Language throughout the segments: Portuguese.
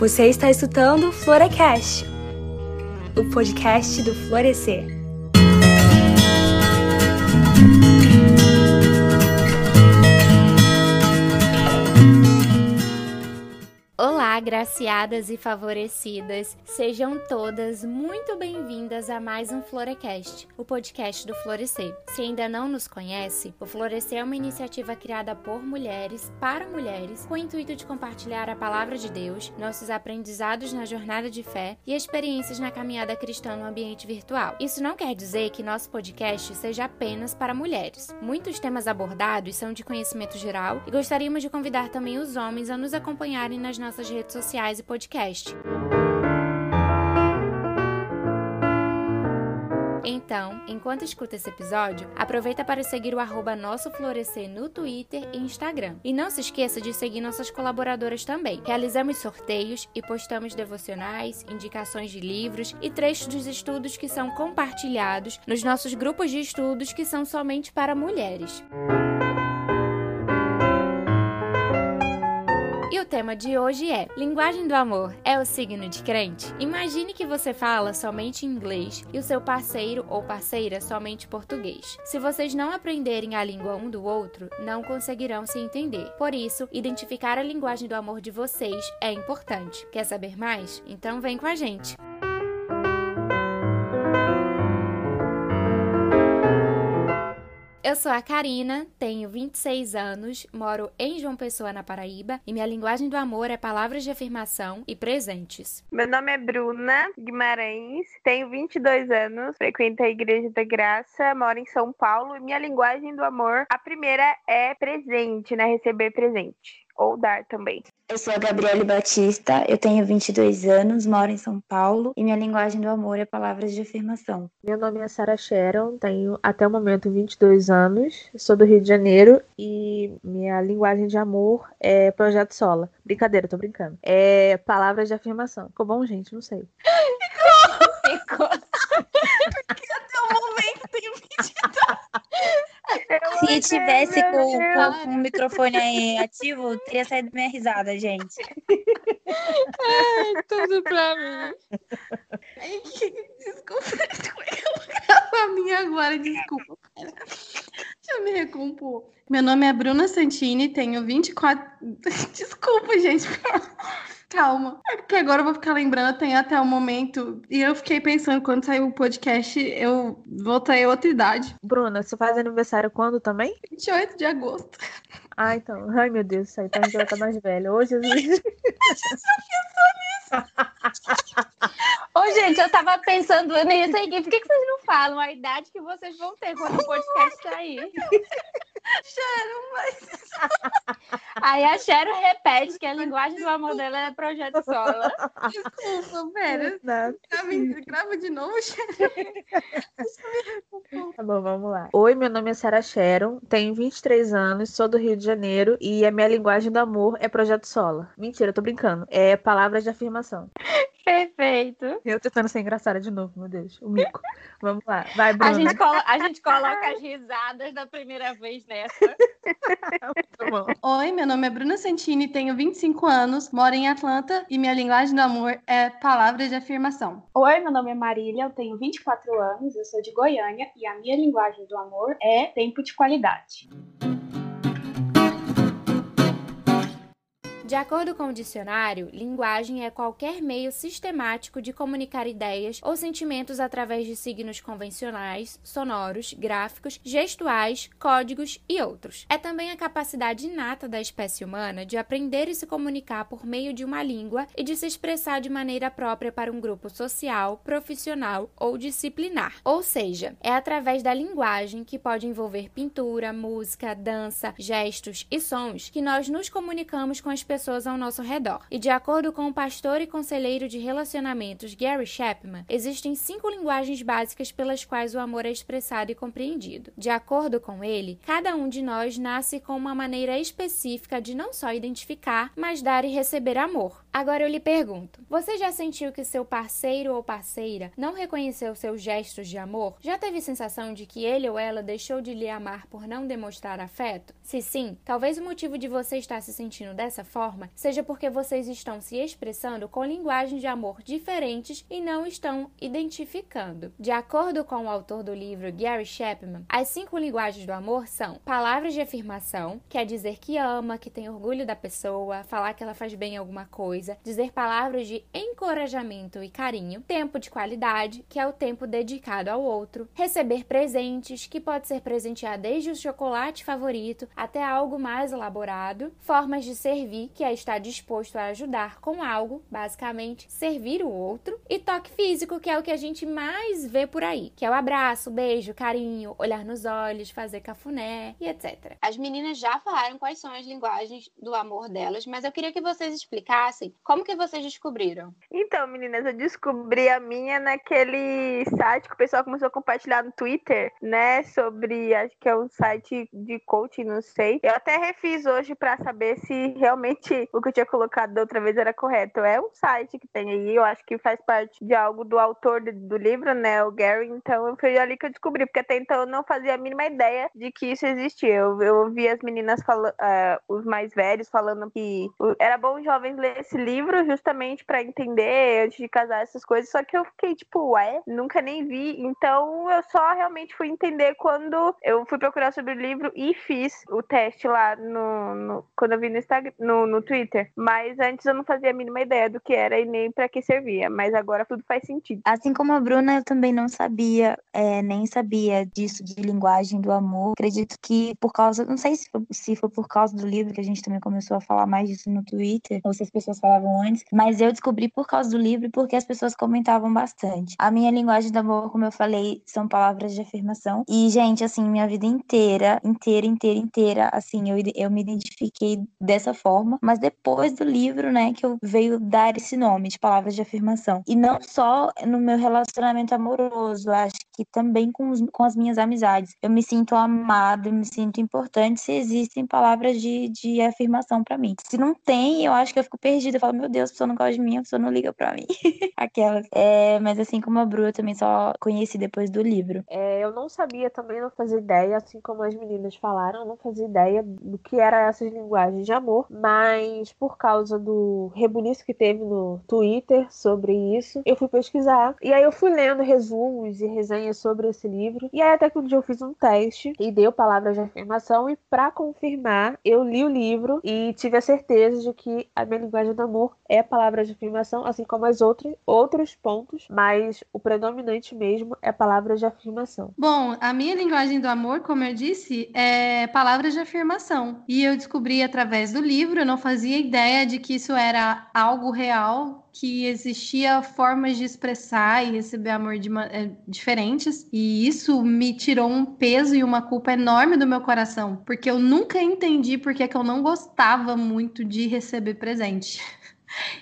Você está escutando Florecast, o podcast do Florescer. Agraciadas e favorecidas, sejam todas muito bem-vindas a mais um Florecast, o podcast do Florescer. Se ainda não nos conhece, o Florescer é uma iniciativa criada por mulheres, para mulheres, com o intuito de compartilhar a palavra de Deus, nossos aprendizados na jornada de fé e experiências na caminhada cristã no ambiente virtual. Isso não quer dizer que nosso podcast seja apenas para mulheres. Muitos temas abordados são de conhecimento geral e gostaríamos de convidar também os homens a nos acompanharem nas nossas redes redes sociais e podcast. Então, enquanto escuta esse episódio, aproveita para seguir o arroba Nosso Florescer no Twitter e Instagram. E não se esqueça de seguir nossas colaboradoras também. Realizamos sorteios e postamos devocionais, indicações de livros e trechos dos estudos que são compartilhados nos nossos grupos de estudos que são somente para mulheres. O tema de hoje é: Linguagem do amor é o signo de crente? Imagine que você fala somente inglês e o seu parceiro ou parceira somente português. Se vocês não aprenderem a língua um do outro, não conseguirão se entender. Por isso, identificar a linguagem do amor de vocês é importante. Quer saber mais? Então vem com a gente! Eu sou a Karina, tenho 26 anos, moro em João Pessoa, na Paraíba, e minha linguagem do amor é palavras de afirmação e presentes. Meu nome é Bruna Guimarães, tenho 22 anos, frequento a Igreja da Graça, moro em São Paulo, e minha linguagem do amor, a primeira é presente, né? Receber presente ou dar também. Eu sou a Gabriele Batista, eu tenho 22 anos, moro em São Paulo e minha linguagem do amor é palavras de afirmação. Meu nome é Sarah Sharon, tenho até o momento 22 anos, sou do Rio de Janeiro e minha linguagem de amor é projeto Sola. Brincadeira, tô brincando. É palavras de afirmação. Ficou bom, gente? Não sei. Ficou! Ficou! Porque até o momento tem 22. Se tivesse com, com, com, o microfone ativo, teria saído minha risada, gente. Ai, tudo pra mim. Ai, que... Desculpa, a minha agora, desculpa. Deixa eu me recompor. Meu nome é Bruna Santini, tenho 24. Desculpa, gente. Calma. É porque agora eu vou ficar lembrando, tem até o momento. E eu fiquei pensando, quando saiu o podcast, eu voltei a outra idade. Bruna, você faz aniversário quando também? 28 de agosto. Ah, então. Ai, meu Deus, isso aí, gente vai estar mais velha. Ô, Jesus. a gente só pensou nisso. Ô, gente, eu tava pensando nisso aqui. Por que, que vocês não falam a idade que vocês vão ter quando o podcast sair? Sharon, mas. Aí a Sharon repete que a linguagem do amor dela é projeto solo. Desculpa, pera. Grava, grava de novo, Sharon. Tá bom, vamos lá. Oi, meu nome é Sarah Sharon, tenho 23 anos, sou do Rio de Janeiro e a minha linguagem do amor é projeto solo. Mentira, eu tô brincando. É palavras de afirmação. Perfeito. Eu tentando ser engraçada de novo, meu Deus. O mico. Vamos lá. Vai, Bruna. A gente, colo a gente coloca as risadas da primeira vez nessa. Muito bom. Oi, meu nome é Bruna Santini, tenho 25 anos, moro em Atlanta e minha linguagem do amor é palavras de afirmação. Oi, meu nome é Marília, eu tenho 24 anos, eu sou de Goiânia e a minha linguagem do amor é tempo de qualidade. De acordo com o dicionário, linguagem é qualquer meio sistemático de comunicar ideias ou sentimentos através de signos convencionais, sonoros, gráficos, gestuais, códigos e outros. É também a capacidade inata da espécie humana de aprender e se comunicar por meio de uma língua e de se expressar de maneira própria para um grupo social, profissional ou disciplinar. Ou seja, é através da linguagem, que pode envolver pintura, música, dança, gestos e sons, que nós nos comunicamos com as pessoas pessoas ao nosso redor. E de acordo com o pastor e conselheiro de relacionamentos Gary Chapman, existem cinco linguagens básicas pelas quais o amor é expressado e compreendido. De acordo com ele, cada um de nós nasce com uma maneira específica de não só identificar, mas dar e receber amor. Agora eu lhe pergunto: você já sentiu que seu parceiro ou parceira não reconheceu seus gestos de amor? Já teve sensação de que ele ou ela deixou de lhe amar por não demonstrar afeto? Se sim, talvez o motivo de você estar se sentindo dessa forma forma, seja porque vocês estão se expressando com linguagens de amor diferentes e não estão identificando. De acordo com o autor do livro Gary Chapman, as cinco linguagens do amor são palavras de afirmação, quer dizer que ama, que tem orgulho da pessoa, falar que ela faz bem alguma coisa, dizer palavras de encorajamento e carinho, tempo de qualidade, que é o tempo dedicado ao outro, receber presentes, que pode ser presentear desde o chocolate favorito até algo mais elaborado, formas de servir, que é estar disposto a ajudar com algo, basicamente servir o outro, e toque físico, que é o que a gente mais vê por aí, que é o abraço, beijo, carinho, olhar nos olhos, fazer cafuné e etc. As meninas já falaram quais são as linguagens do amor delas, mas eu queria que vocês explicassem como que vocês descobriram. Então, meninas, eu descobri a minha naquele site que o pessoal começou a compartilhar no Twitter, né? Sobre, acho que é um site de coaching, não sei. Eu até refiz hoje para saber se realmente o que eu tinha colocado da outra vez era correto. É um site que tem aí, eu acho que faz parte de algo do autor do livro, né? O Gary. Então foi ali que eu descobri, porque até então eu não fazia a mínima ideia de que isso existia. Eu, eu ouvi as meninas falando, uh, os mais velhos falando que era bom jovens ler esse livro justamente para entender antes de casar essas coisas. Só que eu fiquei tipo, ué, nunca nem vi. Então eu só realmente fui entender quando eu fui procurar sobre o livro e fiz o teste lá no, no quando eu vi no Instagram, no, no Twitter. Mas antes eu não fazia a mínima ideia do que era e nem para que servia. Mas agora tudo faz sentido. Assim como a Bruna, eu também não sabia, é, nem sabia disso de linguagem do amor. Acredito que por causa, não sei se foi, se foi por causa do livro que a gente também começou a falar mais disso no Twitter, ou se as pessoas falavam antes, mas eu descobri por causa do livro porque as pessoas comentavam bastante. A minha linguagem do amor, como eu falei, são palavras de afirmação. E, gente, assim, minha vida inteira, inteira, inteira, inteira, assim, eu, eu me identifiquei dessa forma, mas depois do livro, né, que eu veio dar esse nome de palavras de afirmação. E não só no meu relacionamento amoroso, acho que também com, os, com as minhas amizades. Eu me sinto amada, eu me sinto importante se existem palavras de, de afirmação para mim. Se não tem, eu acho que eu fico perdida. Eu falo, meu Deus, a pessoa não gosta de mim, a pessoa não liga para mim. Aquelas. É, mas assim como a Bru, eu também só conheci depois do livro. É, eu não sabia também, não fazia ideia, assim como as meninas falaram, não fazia ideia do que eram essas linguagens de amor, mas por causa do rebuliço que teve no Twitter sobre isso, eu fui pesquisar. E aí eu fui lendo resumos e resenhas sobre esse livro. E aí até que um dia eu fiz um teste e deu palavras de afirmação. E para confirmar, eu li o livro e tive a certeza de que a minha linguagem do amor é palavra de afirmação, assim como as outras outros pontos, mas o predominante mesmo é palavras de afirmação. Bom, a minha linguagem do amor, como eu disse, é palavras de afirmação. E eu descobri através do livro, eu não fazia ideia de que isso era algo real que existia formas de expressar e receber amor de, é, diferentes, e isso me tirou um peso e uma culpa enorme do meu coração, porque eu nunca entendi porque que eu não gostava muito de receber presente.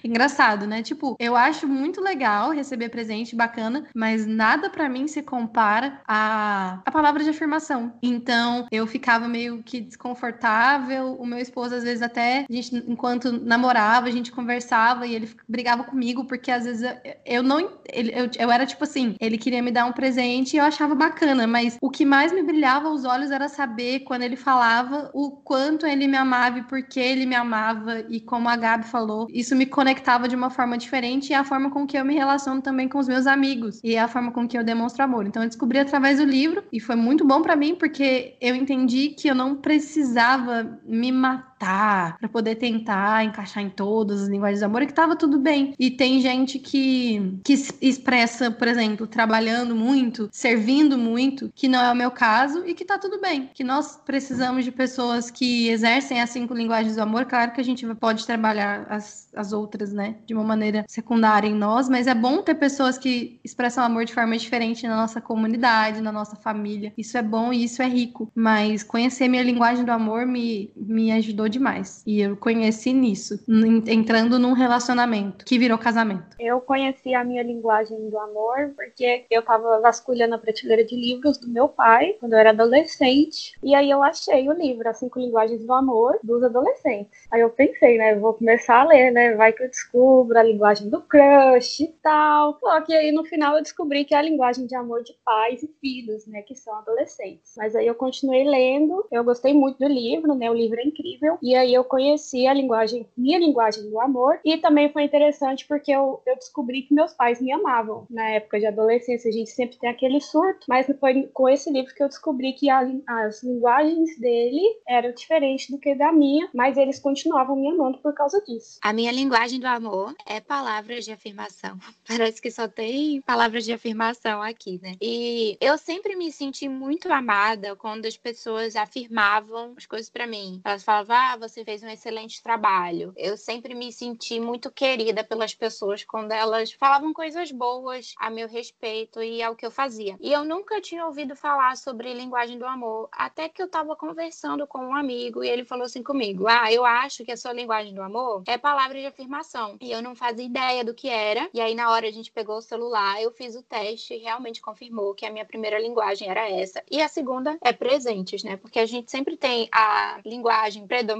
Engraçado, né? Tipo, eu acho muito legal receber presente, bacana, mas nada para mim se compara a, a palavra de afirmação. Então, eu ficava meio que desconfortável. O meu esposo, às vezes, até, a gente, enquanto namorava, a gente conversava e ele brigava comigo, porque às vezes eu, eu não. Ele, eu, eu era tipo assim, ele queria me dar um presente e eu achava bacana, mas o que mais me brilhava aos olhos era saber, quando ele falava, o quanto ele me amava e por que ele me amava. E como a Gabi falou, isso me conectava de uma forma diferente e a forma com que eu me relaciono também com os meus amigos e a forma com que eu demonstro amor. Então eu descobri através do livro e foi muito bom para mim porque eu entendi que eu não precisava me matar para poder tentar encaixar em todas as linguagens de amor e que tava tudo bem. E tem gente que que expressa, por exemplo, trabalhando muito, servindo muito, que não é o meu caso e que tá tudo bem. Que nós precisamos de pessoas que exercem as cinco linguagens do amor. Claro que a gente pode trabalhar as, as outras, né, de uma maneira secundária em nós, mas é bom ter pessoas que expressam amor de forma diferente na nossa comunidade, na nossa família. Isso é bom e isso é rico. Mas conhecer minha linguagem do amor me, me ajudou demais. E eu conheci nisso, entrando num relacionamento que virou casamento. Eu conheci a minha linguagem do amor porque eu tava vasculhando a prateleira de livros do meu pai quando eu era adolescente. E aí eu achei o livro, As Cinco Linguagens do Amor, dos adolescentes. Aí eu pensei, né, vou começar a ler, né, vai que eu descubro a linguagem do crush e tal. Só que aí no final eu descobri que é a linguagem de amor de pais e filhos, né, que são adolescentes. Mas aí eu continuei lendo, eu gostei muito do livro, né, o livro é incrível. E aí eu conheci a linguagem, minha linguagem do amor. E também foi interessante porque eu, eu descobri que meus pais me amavam. Na época de adolescência, a gente sempre tem aquele surto, mas foi com esse livro que eu descobri que a, as linguagens dele eram diferentes do que da minha, mas eles continuavam me amando por causa disso. A minha linguagem do amor é palavras de afirmação. Parece que só tem palavras de afirmação aqui, né? E eu sempre me senti muito amada quando as pessoas afirmavam as coisas para mim. Elas falavam: "Ah, você fez um excelente trabalho". Eu sempre me senti muito querida pelas pessoas quando elas falavam coisas boas a meu respeito e ao que eu fazia. E eu nunca tinha ouvido falar sobre linguagem do amor, até que eu tava conversando com um amigo e ele falou assim comigo: "Ah, eu acho que a sua linguagem do amor é palavra de afirmação". E eu não fazia ideia do que era. E aí na hora a gente pegou o celular, eu fiz o teste e realmente confirmou que a minha primeira linguagem era essa. E a segunda é presentes, né? Porque a gente sempre tem a linguagem predominante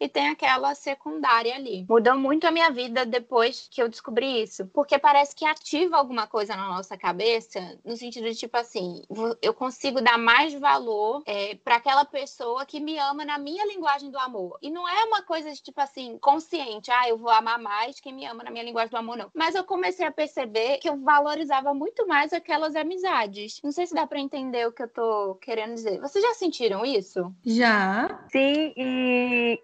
e tem aquela secundária ali. Mudou muito a minha vida depois que eu descobri isso, porque parece que ativa alguma coisa na nossa cabeça, no sentido de tipo assim, eu consigo dar mais valor é, para aquela pessoa que me ama na minha linguagem do amor. E não é uma coisa de tipo assim, consciente, ah, eu vou amar mais quem me ama na minha linguagem do amor, não. Mas eu comecei a perceber que eu valorizava muito mais aquelas amizades. Não sei se dá para entender o que eu tô querendo dizer. Vocês já sentiram isso? Já. Sim, e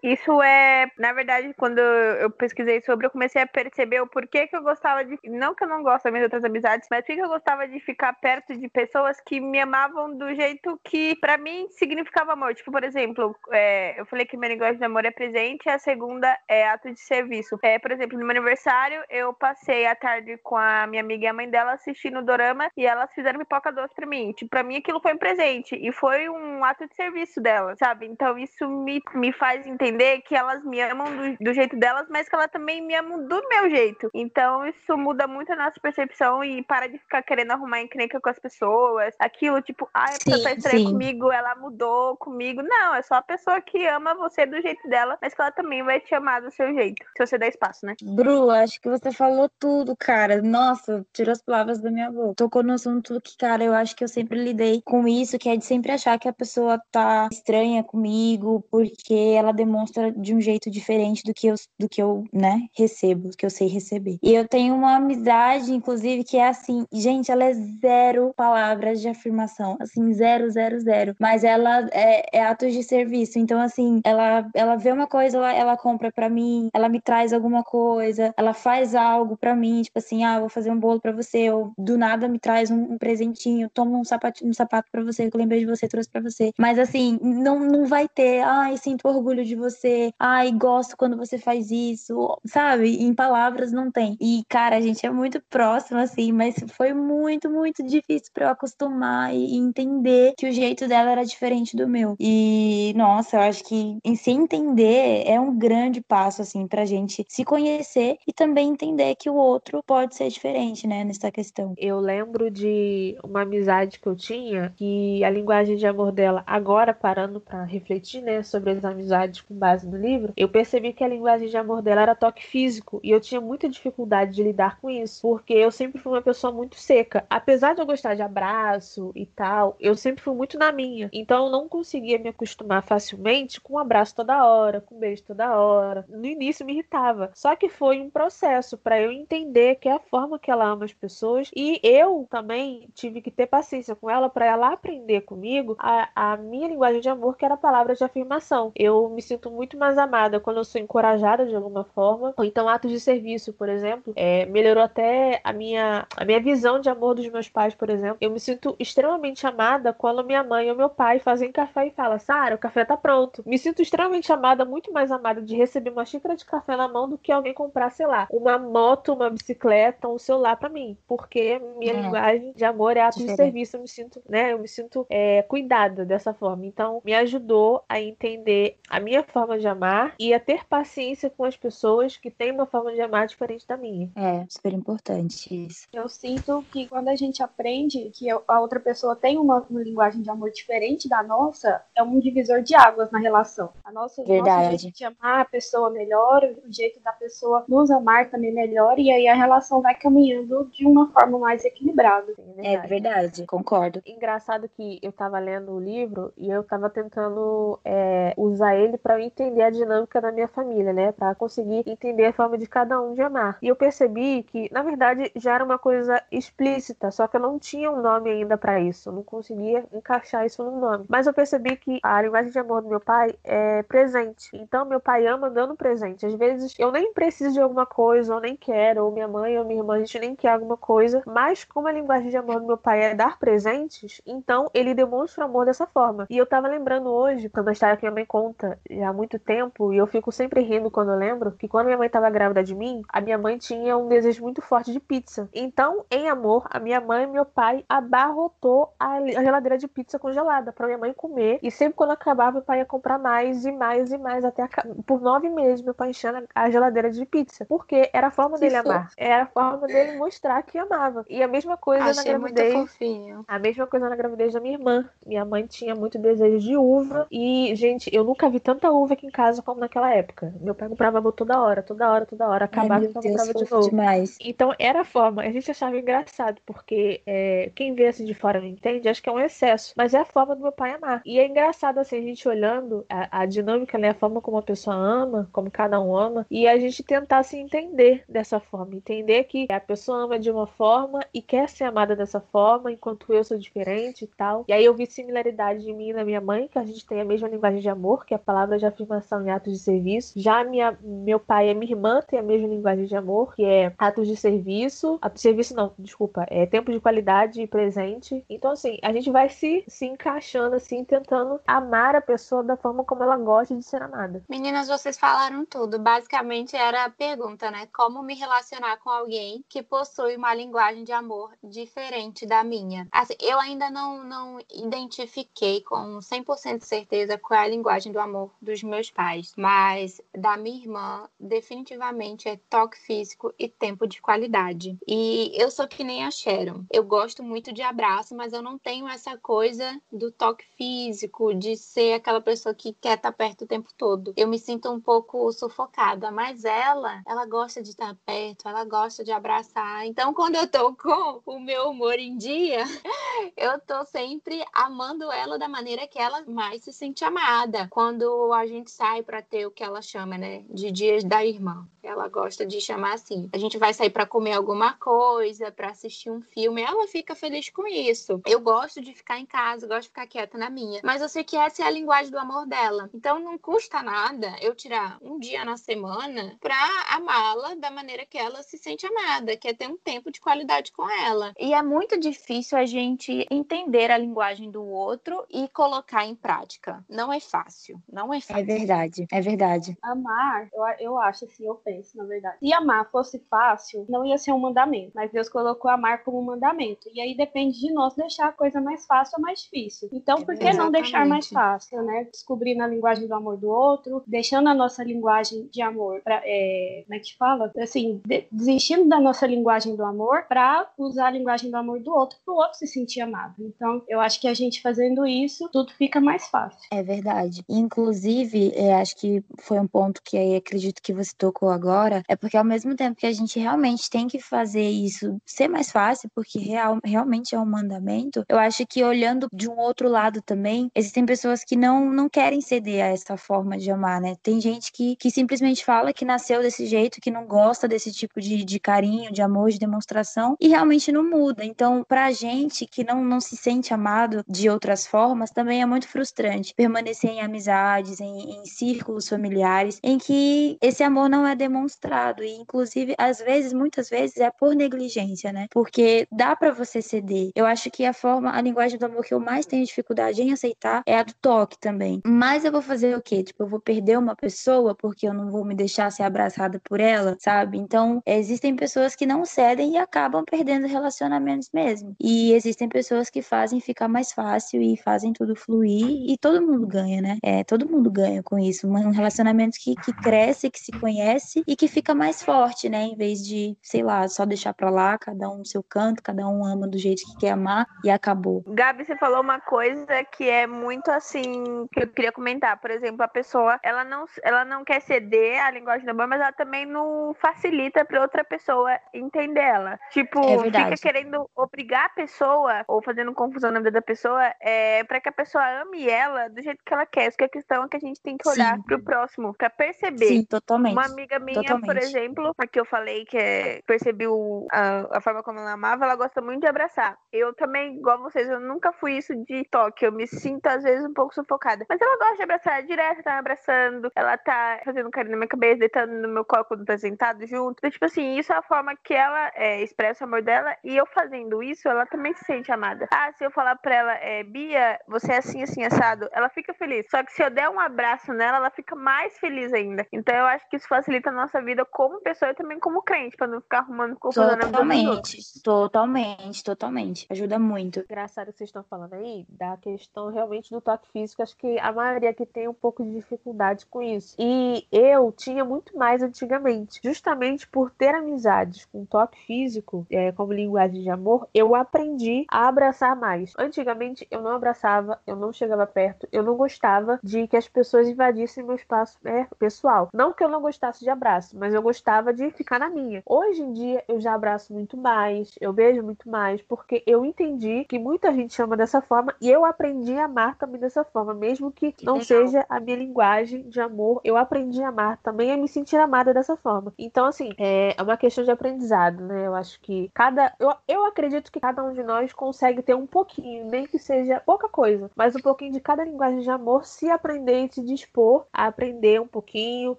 isso é, na verdade, quando eu pesquisei sobre, eu comecei a perceber o porquê que eu gostava de. Não que eu não gosto das minhas outras amizades, mas porque eu gostava de ficar perto de pessoas que me amavam do jeito que, para mim, significava amor. Tipo, por exemplo, é, eu falei que minha linguagem de amor é presente, a segunda é ato de serviço. É, por exemplo, no meu aniversário, eu passei a tarde com a minha amiga e a mãe dela assistindo dorama e elas fizeram pipoca doce pra mim. Tipo, pra mim aquilo foi um presente e foi um ato de serviço dela, sabe? Então isso me, me faz entender que elas me amam do, do jeito delas, mas que elas também me amam do meu jeito. Então isso muda muito a nossa percepção e para de ficar querendo arrumar encrenca com as pessoas. Aquilo, tipo, ah, a pessoa tá estranha comigo, ela mudou comigo. Não, é só a pessoa que ama você do jeito dela, mas que ela também vai te amar do seu jeito. Se você der espaço, né? Bru, acho que você falou tudo, cara. Nossa, tirou as palavras da minha boca. Tocou no assunto que, cara, eu acho que eu sempre lidei com isso, que é de sempre achar que a pessoa tá estranha comigo, porque ela demonstra de um jeito diferente do que eu, do que eu né, recebo, do que eu sei receber. E eu tenho uma amizade, inclusive, que é assim, gente, ela é zero palavras de afirmação, assim, zero, zero, zero. Mas ela é, é atos de serviço. Então, assim, ela, ela vê uma coisa, ela, ela compra para mim, ela me traz alguma coisa, ela faz algo para mim, tipo assim, ah, vou fazer um bolo para você, ou do nada me traz um, um presentinho, toma um sapatinho, um sapato para você, que eu lembrei de você, trouxe para você. Mas assim, não, não vai ter, ai, sinto orgulho de você, ai, gosto quando você faz isso, sabe? Em palavras não tem. E, cara, a gente é muito próximo, assim, mas foi muito, muito difícil para eu acostumar e entender que o jeito dela era diferente do meu. E, nossa, eu acho que em se entender é um grande passo, assim, pra gente se conhecer e também entender que o outro pode ser diferente, né, nessa questão. Eu lembro de uma amizade que eu tinha que a linguagem de amor dela, agora parando para refletir, né, sobre as amizades com base no livro, eu percebi que a linguagem de amor dela era toque físico e eu tinha muita dificuldade de lidar com isso, porque eu sempre fui uma pessoa muito seca. Apesar de eu gostar de abraço e tal, eu sempre fui muito na minha. Então eu não conseguia me acostumar facilmente com um abraço toda hora, com um beijo toda hora. No início me irritava. Só que foi um processo para eu entender que é a forma que ela ama as pessoas e eu também tive que ter paciência com ela para ela aprender comigo a, a minha linguagem de amor, que era a palavra de afirmação. Eu me sinto muito mais amada quando eu sou encorajada de alguma forma, ou então atos de serviço, por exemplo, é, melhorou até a minha, a minha visão de amor dos meus pais, por exemplo. Eu me sinto extremamente amada quando minha mãe ou meu pai fazem café e fala, Sara, o café tá pronto. Me sinto extremamente amada, muito mais amada de receber uma xícara de café na mão do que alguém comprar, sei lá, uma moto, uma bicicleta, um celular para mim, porque minha é. linguagem de amor é ato Diferente. de serviço. Eu me sinto, né? Eu me sinto é, cuidada dessa forma. Então, me ajudou a entender a minha forma de amar e a ter paciência com as pessoas que têm uma forma de amar diferente da minha. É, super importante isso. Eu sinto que quando a gente aprende que a outra pessoa tem uma, uma linguagem de amor diferente da nossa, é um divisor de águas na relação. A nossa, Verdade. nosso jeito de amar a pessoa melhor, o jeito da pessoa nos amar também melhor, e aí a relação vai caminhando de uma forma mais equilibrada. Sim, é, verdade. é verdade, concordo. Engraçado que eu tava lendo o livro e eu tava tentando é, usar a ele para eu entender a dinâmica da minha família, né? Para conseguir entender a forma de cada um de amar. E eu percebi que, na verdade, já era uma coisa explícita, só que eu não tinha um nome ainda para isso. Eu não conseguia encaixar isso num nome. Mas eu percebi que a linguagem de amor do meu pai é presente. Então, meu pai ama dando presente. Às vezes eu nem preciso de alguma coisa, ou nem quero, ou minha mãe ou minha irmã, a gente nem quer alguma coisa, mas como a linguagem de amor do meu pai é dar presentes, então ele demonstra amor dessa forma. E eu tava lembrando hoje, quando a história que minha mãe conta já há muito tempo, e eu fico sempre rindo quando eu lembro, que quando minha mãe tava grávida de mim, a minha mãe tinha um desejo muito forte de pizza. Então, em amor, a minha mãe e meu pai abarrotou a geladeira de pizza congelada para minha mãe comer. E sempre quando acabava, meu pai ia comprar mais e mais e mais, até por nove meses, meu pai enchendo a geladeira de pizza. Porque era a forma dele amar. Era a forma dele mostrar que amava. E a mesma coisa Achei na gravidez. muito fofinho. A mesma coisa na gravidez da minha irmã. Minha mãe tinha muito desejo de uva. E, gente, eu nunca vi tanta uva aqui em casa como naquela época. Meu pai comprava uva toda hora, toda hora, toda hora. Acabava e Deus, comprava de novo. demais. Então era a forma. A gente achava engraçado, porque é, quem vê assim de fora não entende, acho que é um excesso. Mas é a forma do meu pai amar. E é engraçado assim, a gente olhando a, a dinâmica, né? A forma como a pessoa ama, como cada um ama, e a gente tentar se entender dessa forma. Entender que a pessoa ama de uma forma e quer ser amada dessa forma, enquanto eu sou diferente e tal. E aí eu vi similaridade de mim e da minha mãe, que a gente tem a mesma linguagem de amor, que é a palavra de afirmação e atos de serviço. Já minha, meu pai e minha irmã têm a mesma linguagem de amor, que é atos de serviço. Atos de serviço não, desculpa, é tempo de qualidade e presente. Então, assim, a gente vai se, se encaixando, assim, tentando amar a pessoa da forma como ela gosta de ser amada. Meninas, vocês falaram tudo. Basicamente era a pergunta, né? Como me relacionar com alguém que possui uma linguagem de amor diferente da minha? Assim, eu ainda não, não identifiquei com 100% de certeza qual é a linguagem do amor dos meus pais, mas da minha irmã, definitivamente é toque físico e tempo de qualidade. E eu sou que nem a Sharon. Eu gosto muito de abraço, mas eu não tenho essa coisa do toque físico, de ser aquela pessoa que quer estar perto o tempo todo. Eu me sinto um pouco sufocada, mas ela, ela gosta de estar perto, ela gosta de abraçar. Então, quando eu tô com o meu humor em dia, eu tô sempre amando ela da maneira que ela mais se sente amada. Quando a gente sai para ter o que ela chama, né, de dias da irmã. Ela gosta de chamar assim. A gente vai sair para comer alguma coisa, para assistir um filme, ela fica feliz com isso. Eu gosto de ficar em casa, gosto de ficar quieta na minha, mas eu sei que essa é a linguagem do amor dela. Então não custa nada eu tirar um dia na semana pra amá-la da maneira que ela se sente amada, que é ter um tempo de qualidade com ela. E é muito difícil a gente entender a linguagem do outro e colocar em prática. Não é fácil, não é É fácil. verdade, é verdade. Amar, eu, eu acho assim, eu penso, na verdade. Se amar fosse fácil, não ia ser um mandamento. Mas Deus colocou amar como um mandamento. E aí depende de nós deixar a coisa mais fácil ou mais difícil. Então, por que não deixar mais Exatamente. fácil, né? Descobrindo a linguagem do amor do outro, deixando a nossa linguagem de amor pra, é, como é que fala? Assim, de- desistindo da nossa linguagem do amor pra usar a linguagem do amor do outro pro outro se sentir amado. Então, eu acho que a gente fazendo isso, tudo fica mais fácil. É verdade. Inclusive, é, acho que foi um ponto que aí acredito que você tocou agora, é porque ao mesmo tempo que a gente realmente tem que fazer isso ser mais fácil, porque real, realmente é um mandamento, eu acho que olhando de um outro lado também, existem pessoas que não, não querem ceder a essa forma de amar, né? Tem gente que, que simplesmente fala que nasceu desse jeito, que não gosta desse tipo de, de carinho, de amor, de demonstração, e realmente não muda. Então, pra gente que não, não se sente amado de outras formas, também é muito frustrante permanecer em amizades, em, em círculos familiares, em que esse amor não é demonstrado. E, inclusive, às vezes, muitas vezes, é por negligência, né? Porque dá pra você ceder. Eu acho que a forma, a linguagem do amor que eu mais tenho dificuldade em aceitar é a do toque também. Mas eu vou fazer o quê? Tipo, eu vou perder uma pessoa porque eu não vou me deixar ser abraçada por ela, sabe? Então, existem pessoas que não cedem e acabam perdendo relacionamentos mesmo. E existem pessoas que fazem ficar mais fácil e fazem tudo fluir e todo mundo ganha, né? É, todo mundo ganha com isso. Um relacionamento que, que cresce, que se conhece e que fica mais forte, né? Em vez de, sei lá, só deixar pra lá, cada um no seu canto, cada um ama do jeito que quer amar e acabou. Gabi, você falou uma coisa que é muito assim, que eu queria comentar. Por exemplo, a pessoa, ela não, ela não quer ceder à linguagem do amor, mas ela também não facilita pra outra pessoa entender ela. Tipo, É fica querendo obrigar a pessoa, ou fazendo confusão na vida da pessoa, é, pra que a pessoa ame ela do jeito que ela quer. Isso que questão é que a gente tem que olhar Sim. pro próximo, pra perceber. Sim, totalmente. Uma amiga minha, por Totalmente. exemplo, a que eu falei que é, percebi o- a, a forma como ela amava, ela gosta muito de abraçar. Eu também, igual vocês, eu nunca fui isso de toque. Eu me sinto, às vezes, um pouco sufocada. Mas ela gosta de abraçar direto, tá me abraçando. Ela tá fazendo carinho na minha cabeça, deitando no meu colo quando tá sentado junto. Então, tipo assim, isso é a forma que ela é, expressa o amor dela. E eu fazendo isso, ela também se sente amada. Ah, se eu falar pra ela, é, Bia, você é assim, assim, assado, ela fica feliz. Só que se eu der um abraço nela, ela fica mais feliz ainda. Então eu acho que isso facilita a nossa vida como pessoa e também como crente, pra não ficar arrumando confusão. Totalmente, totalmente, totalmente. Ajuda muito. Engraçado que vocês estão falando aí da questão realmente do toque físico. Acho que a maioria aqui tem um pouco de dificuldade com isso. E eu tinha muito mais antigamente. Justamente por ter amizades com toque físico, é, como linguagem de amor, eu aprendi a abraçar mais. Antigamente eu não abraçava, eu não chegava perto, eu não gostava de que as pessoas invadissem meu espaço é, pessoal. Não que eu não gostasse de abraço, mas eu gostava de ficar na minha. Hoje em dia eu já abraço muito mais, eu beijo muito mais, porque eu entendi que muita gente chama dessa forma e eu aprendi a amar também dessa forma, mesmo que, Que não legal. seja a minha linguagem de amor, eu aprendi a amar também a me sentir amada dessa forma. Então, assim, é é uma questão de aprendizado, né? Eu acho que cada. Eu, eu acredito que cada um de nós consegue ter um pouquinho, nem que seja pouca coisa, mas um pouquinho de cada linguagem de amor, se aprender e se dispor a aprender um pouquinho,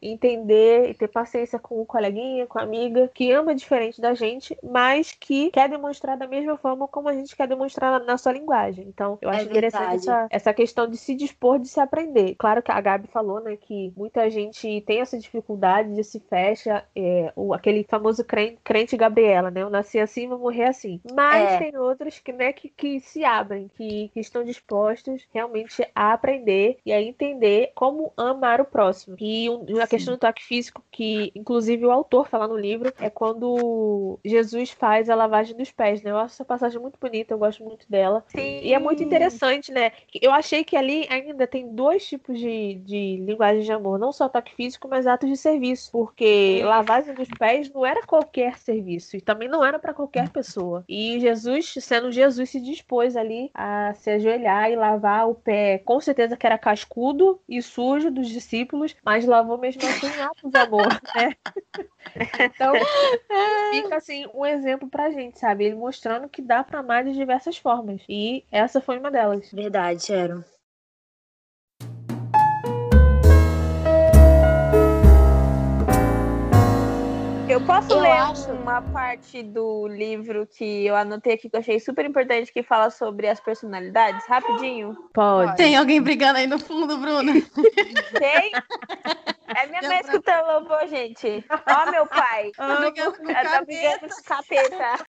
entender e ter paciência com o coleguinha, com a amiga, que ama diferente da gente, mas que quer demonstrar da mesma forma como a gente quer demonstrar na, sua linguagem. Então, eu É acho interessante verdade. essa, essa questão de se dispor, de se aprender. Claro que a Gabi falou, né, que muita gente tem essa dificuldade de se fecha, é, o, aquele famoso crente, crente Gabriela, né? Eu nasci assim, vou morrer assim. Mas É. tem outros que, né, que, que se abrem, que, que estão dispostos realmente a aprender e a entender como amar o próximo. E um- a questão do toque físico, que inclusive o autor fala no livro, é quando Jesus faz a lavagem dos pés, né? Eu acho essa passagem muito bonita, eu gosto muito dela. Sim. E é muito interessante, né? Eu achei que ali ainda tem dois tipos de, de linguagem de amor, não só toque físico, mas atos de serviço, porque lavagem dos pés não era qualquer serviço e também não era para qualquer pessoa. E Jesus, sendo Jesus, se dispôs ali a se ajoelhar e lavar o pé, com certeza que era cascudo e sujo dos discípulos, mas lavou mesmo assim em ato de amor, né? Então, fica assim um exemplo pra gente, sabe? Ele mostrando que dá pra amar de diversas formas. E essa foi uma delas. Verdade, Sharon. Eu posso Eu ler acho- uma parte do livro que eu anotei aqui que eu achei super importante que fala sobre as personalidades, rapidinho. Pode. Tem alguém brigando aí no fundo, Bruna? Tem? É minha mãe pra- escutando louvor, gente. Ó, meu pai. Tá brigando com tá brigando com o capeta.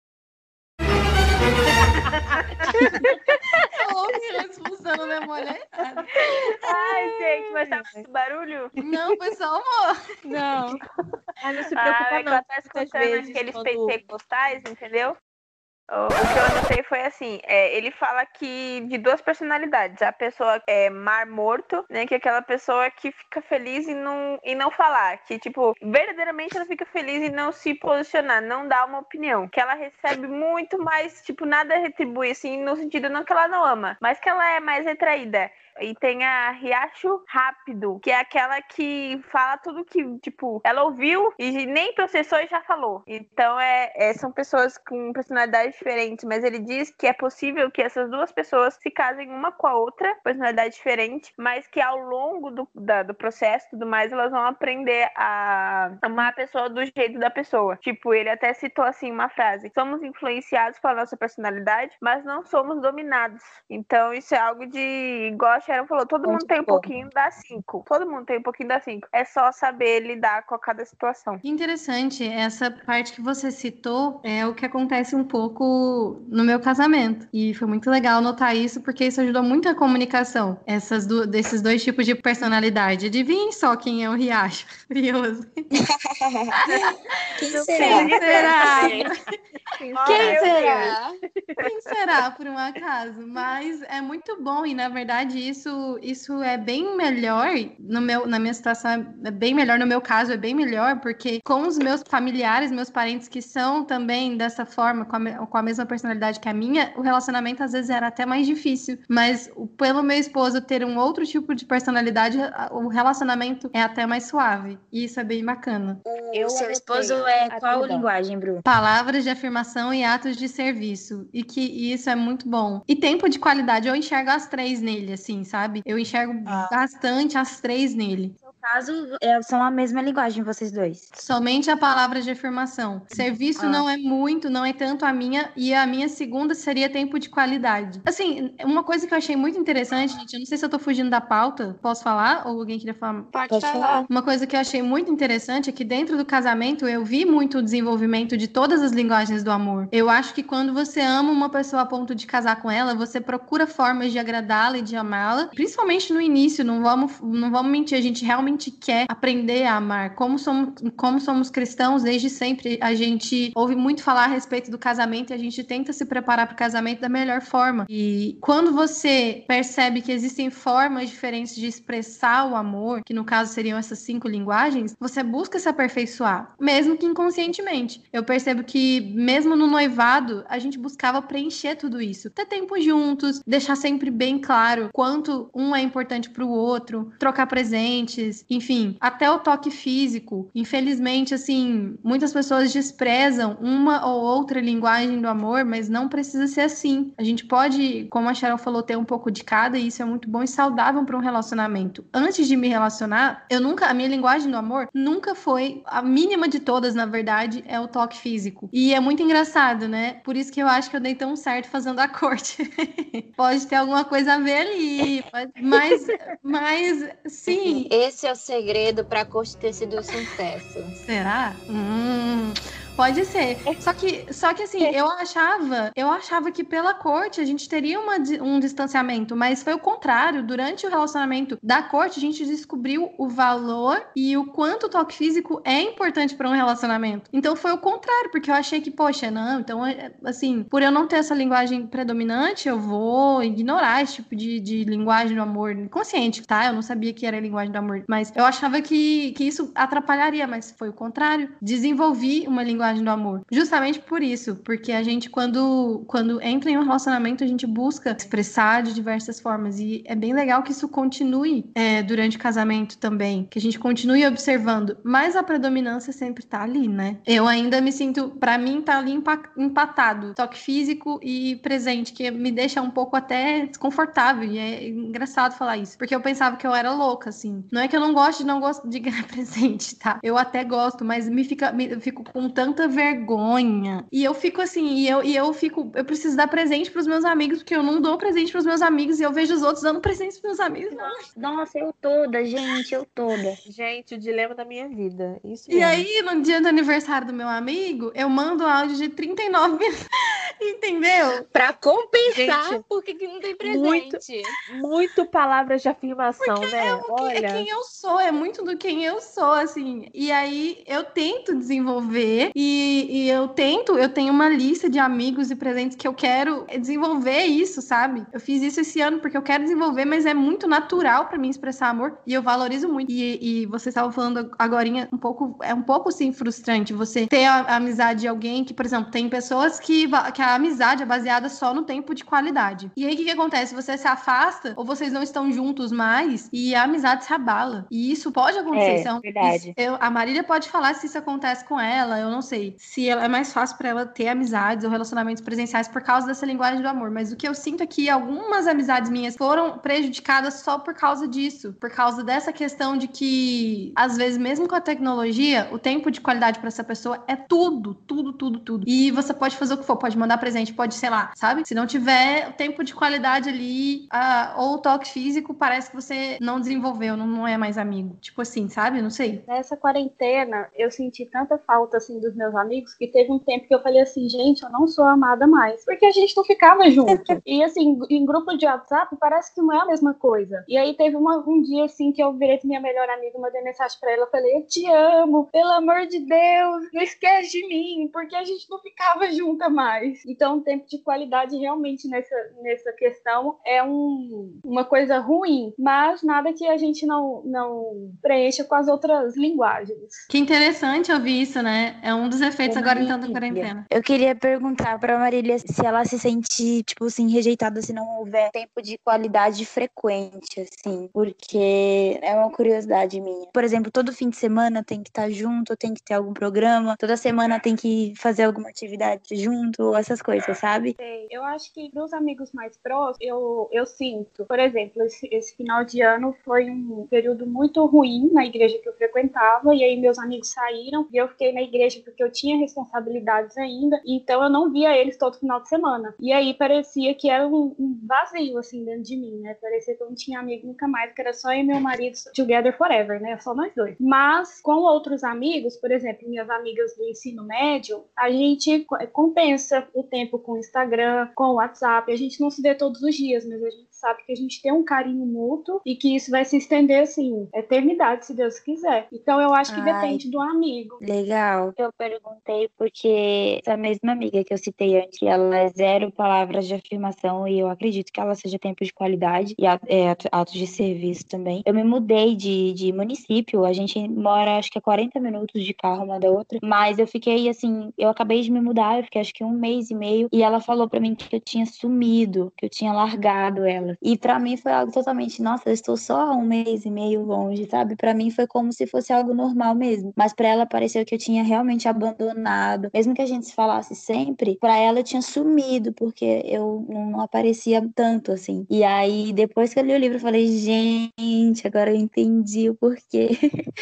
Menina, expulsando minha mulher. Ai, gente, mas tá muito barulho? Não, foi só amor. Não. Ai, não se Ah, preocupa é que não. ela tá escutando vezes aqueles quando- pentecostais, entendeu? O que eu anotei foi assim, é, ele fala que de duas personalidades, a pessoa é mar morto, né, que é aquela pessoa que fica feliz e não, e não falar, que tipo, verdadeiramente ela fica feliz e não se posicionar, não dá uma opinião, que ela recebe muito mais, tipo, nada retribui, assim, no sentido não que ela não ama, mas que ela é mais retraída. E tem a Riacho Rápido, que é aquela que fala tudo que, tipo, ela ouviu e nem processou e já falou. Então, é, é- são pessoas com personalidades diferentes, mas ele diz que é possível que essas duas pessoas se casem uma com a outra, personalidade diferente, mas que ao longo do, da- do processo e tudo mais, elas vão aprender a amar a pessoa do jeito da pessoa. Tipo, ele até citou assim uma frase: somos influenciados pela nossa personalidade, mas não somos dominados. Então, isso é algo de. A Sharon falou, todo Muito mundo tem um pouquinho da cinco. Todo mundo tem um pouquinho da cinco. É só saber lidar com cada situação. Que interessante, essa parte que você citou é o que acontece um pouco no meu casamento. E foi muito legal notar isso, porque isso ajudou muito a comunicação, essas du- desses dois tipos de personalidade. Adivinhem só quem é o Riacho. Curioso. Quem será? sei. será? Quem meu será? Quem será, por um acaso? Mas é muito bom, e na verdade isso, isso é bem melhor no meu, na minha situação, é bem melhor no meu caso, é bem melhor, porque com os meus familiares, meus parentes que são também dessa forma, com a, com a mesma personalidade que a minha, o relacionamento às vezes era até mais difícil. Mas pelo meu esposo ter um outro tipo de personalidade, o relacionamento é até mais suave. E isso é bem bacana. O seu esposo é qual linguagem, Bru? Palavras de afirmação e atos de serviço. E que isso é muito bom. E tempo de qualidade, eu enxergo as três nele, assim, sabe? Eu enxergo ah. bastante as três nele caso, é, são a mesma linguagem, vocês dois. Somente a palavra de afirmação. Serviço ah. não é muito, não é tanto a minha, e a minha segunda seria tempo de qualidade. Assim, uma coisa que eu achei muito interessante, gente, eu não sei se eu tô fugindo da pauta, posso falar? Ou alguém queria falar? Pode, Pode falar. Uma coisa que eu achei muito interessante é que dentro do casamento eu vi muito o desenvolvimento de todas as linguagens do amor. Eu acho que quando você ama uma pessoa a ponto de casar com ela, você procura formas de agradá-la e de amá-la, principalmente no início, não vamos, não vamos mentir, a gente realmente realmente quer aprender a amar. Como somos, como somos cristãos, desde sempre a gente ouve muito falar a respeito do casamento e a gente tenta se preparar para o casamento da melhor forma. E quando você percebe que existem formas diferentes de expressar o amor, que no caso seriam essas cinco linguagens, você busca se aperfeiçoar, mesmo que inconscientemente. Eu percebo que mesmo no noivado, a gente buscava preencher tudo isso. Ter tempo juntos, deixar sempre bem claro quanto um é importante para o outro, trocar presentes, enfim, até o toque físico. Infelizmente, assim, muitas pessoas desprezam uma ou outra linguagem do amor, mas não precisa ser assim. A gente pode, como a Cheryl falou, ter um pouco de cada e isso é muito bom e saudável para um relacionamento. Antes de me relacionar, eu nunca, a minha linguagem do amor nunca foi a mínima de todas, na verdade, é o toque físico. E é muito engraçado, né? Por isso que eu acho que eu dei tão certo fazendo a corte. pode ter alguma coisa a ver ali, mas, mas sim. Esse é o segredo para a corte ter sido um sucesso? Será? Hum. Pode ser. Só que, só que assim, eu achava, eu achava que pela corte a gente teria uma, um distanciamento, mas foi o contrário. Durante o relacionamento da corte, a gente descobriu o valor e o quanto o toque físico é importante para um relacionamento. Então foi o contrário, porque eu achei que, poxa, não, então, é, assim, por eu não ter essa linguagem predominante, eu vou ignorar esse tipo de, de linguagem do amor inconsciente, tá? Eu não sabia que era a linguagem do amor, mas eu achava que, que isso atrapalharia, mas foi o contrário. Desenvolvi uma linguagem linguagem do amor. Justamente por isso, porque a gente, quando, quando entra em um relacionamento, a gente busca expressar de diversas formas. E é bem legal que isso continue é, durante o casamento também, que a gente continue observando. Mas a predominância sempre tá ali, né? Eu ainda me sinto, para mim, tá ali empatado. Toque físico e presente, que me deixa um pouco até desconfortável. E é engraçado falar isso, porque eu pensava que eu era louca, assim. Não é que eu não gosto de não gosto de ganhar presente, tá? Eu até gosto, mas me fica, me, eu fico com tanto tanta vergonha. E eu fico assim, e eu, e eu fico, eu preciso dar presente pros meus amigos, porque eu não dou presente pros meus amigos e eu vejo os outros dando presente pros meus amigos. Nossa, eu toda, gente, eu toda. Gente, o dilema da minha vida. Isso e aí, no dia do aniversário do meu amigo, eu mando áudio de 39 minutos. Entendeu? Pra compensar gente, porque que não tem presente. Muito, muito palavras de afirmação, porque né? É, Olha... é quem eu sou, é muito do quem eu sou, assim. E aí eu tento desenvolver e, e, eu tento, eu tenho uma lista de amigos e presentes que eu quero desenvolver isso, sabe? Eu fiz isso esse ano porque eu quero desenvolver, mas é muito natural para mim expressar amor e eu valorizo muito. E, e você estava falando agora um pouco, é um pouco sim frustrante você ter a, a, amizade de alguém que, por exemplo, tem pessoas que, que a amizade é baseada só no tempo de qualidade. E aí o que, que acontece? Você se afasta ou vocês não estão juntos mais e a amizade se abala. E isso pode acontecer. É, verdade. Eu, a Marília pode falar se isso acontece com ela, eu não sei sei se é mais fácil para ela ter amizades ou relacionamentos presenciais por causa dessa linguagem do amor, mas o que eu sinto é que algumas amizades minhas foram prejudicadas só por causa disso, por causa dessa questão de que às vezes mesmo com a tecnologia, o tempo de qualidade para essa pessoa é tudo, tudo, tudo, tudo. E você pode fazer o que for, pode mandar presente, pode, sei lá, sabe? Se não tiver o tempo de qualidade ali, ou o toque físico, parece que você não desenvolveu, não, não é mais amigo. Tipo assim, sabe? Não sei. Nessa quarentena, eu senti tanta falta assim dos meus amigos que teve um tempo que eu falei assim, gente, eu não sou amada mais. Porque a gente não ficava junto. e assim, em grupo de WhatsApp parece que não é a mesma coisa. E aí teve uma, um dia assim que eu virei pra minha melhor amiga, mandei mensagem pra ela, eu falei, eu te amo, pelo amor de Deus, não esquece de mim, porque a gente não ficava junta mais. Então, o tempo de qualidade realmente nessa, nessa questão é um, uma coisa ruim, mas nada que a gente não, não preencha com as outras linguagens. Que interessante ouvir isso, né? É um dos efeitos agora então da quarentena. Eu queria perguntar pra Marília se ela se sente, tipo assim, rejeitada se não houver tempo de qualidade frequente, assim, porque é uma curiosidade minha. Por exemplo, todo fim de semana tem que estar junto, tem que ter algum programa, toda semana tem que fazer alguma atividade junto, essas coisas, sabe? Eu acho que dos amigos mais próximos, eu, eu sinto. Por exemplo, esse, esse final de ano foi um período muito ruim na igreja que eu frequentava, e aí meus amigos saíram e eu fiquei na igreja porque eu tinha responsabilidades ainda, então eu não via eles todo final de semana. E aí parecia que era um, um vazio, assim, dentro de mim, né? Parecia que eu não tinha amigo nunca mais, que era só eu e meu marido together forever, né? Só nós dois. Mas com outros amigos, por exemplo, minhas amigas do ensino médio, a gente compensa o tempo com o Instagram, com o WhatsApp. A gente não se vê todos os dias, mas a gente sabe que a gente tem um carinho mútuo e que isso vai se estender, assim, eternidade, se Deus quiser. Então eu acho que Ai, depende do amigo. Legal. Eu perguntei porque essa mesma amiga que eu citei antes, ela é zero palavras de afirmação e eu acredito que ela seja tempo de qualidade e é, atos de serviço também. Eu me mudei de, de município, a gente mora acho que a 40 minutos de carro uma da outra, mas eu fiquei assim, eu acabei de me mudar, eu fiquei acho que um mês e meio e ela falou para mim que eu tinha sumido, que eu tinha largado ela. E para mim foi algo totalmente, nossa, eu estou só um mês e meio longe, sabe? Para mim foi como se fosse algo normal mesmo, mas para ela pareceu que eu tinha realmente abandonado, mesmo que a gente se falasse sempre, para ela eu tinha sumido porque eu não aparecia tanto assim. E aí depois que eu li o livro eu falei, gente, agora eu entendi o porquê.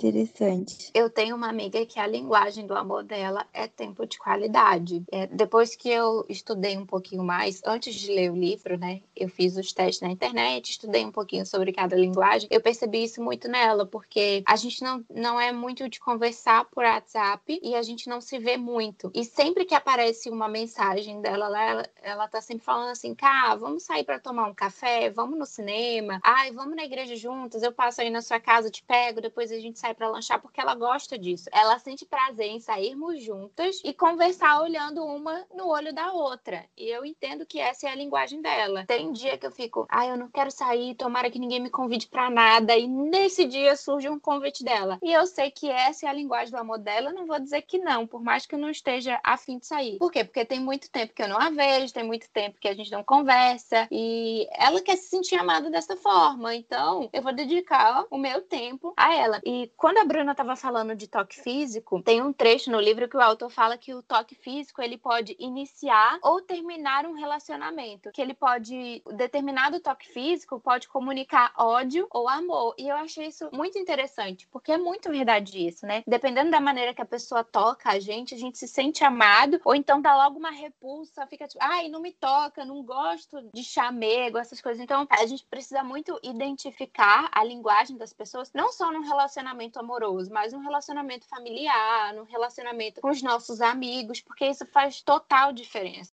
Interessante. Eu tenho uma amiga que a linguagem do amor dela é tempo de qualidade. É, depois que eu estudei um pouquinho mais, antes de ler o livro, né? Eu fiz os testes na internet, estudei um pouquinho sobre cada linguagem. Eu percebi isso muito nela, porque a gente não, não é muito de conversar por WhatsApp e a gente não se vê muito. E sempre que aparece uma mensagem dela lá, ela, ela tá sempre falando assim: cá, vamos sair para tomar um café, vamos no cinema, ai, vamos na igreja juntas, eu passo aí na sua casa, te pego, depois a gente sai para lanchar, porque ela gosta disso. Ela sente prazer em sairmos juntas e conversar olhando uma no olho da outra. E eu entendo que essa é a linguagem dela. Tem dia que eu fico, ai, eu não quero sair, tomara que ninguém me convide para nada. E nesse dia surge um convite dela. E eu sei que essa é a linguagem do amor dela, eu não vou dizer que não, por mais que eu não esteja afim de sair. Por quê? Porque tem muito tempo que eu não a vejo, tem muito tempo que a gente não conversa. E ela quer se sentir amada dessa forma. Então, eu vou dedicar o meu tempo a ela. E quando a Bruna estava falando de toque físico, tem um trecho no livro que o autor fala que o toque físico ele pode iniciar ou terminar um relacionamento, que ele pode determinado toque físico pode comunicar ódio ou amor. E eu achei isso muito interessante, porque é muito verdade isso, né? Dependendo da maneira que a pessoa toca a gente, a gente se sente amado ou então dá logo uma repulsa, fica tipo, ai, não me toca, não gosto de chamego, essas coisas. Então, a gente precisa muito identificar a linguagem das pessoas, não só num relacionamento amoroso, mas num relacionamento familiar, num relacionamento com os nossos amigos, porque isso faz total diferença.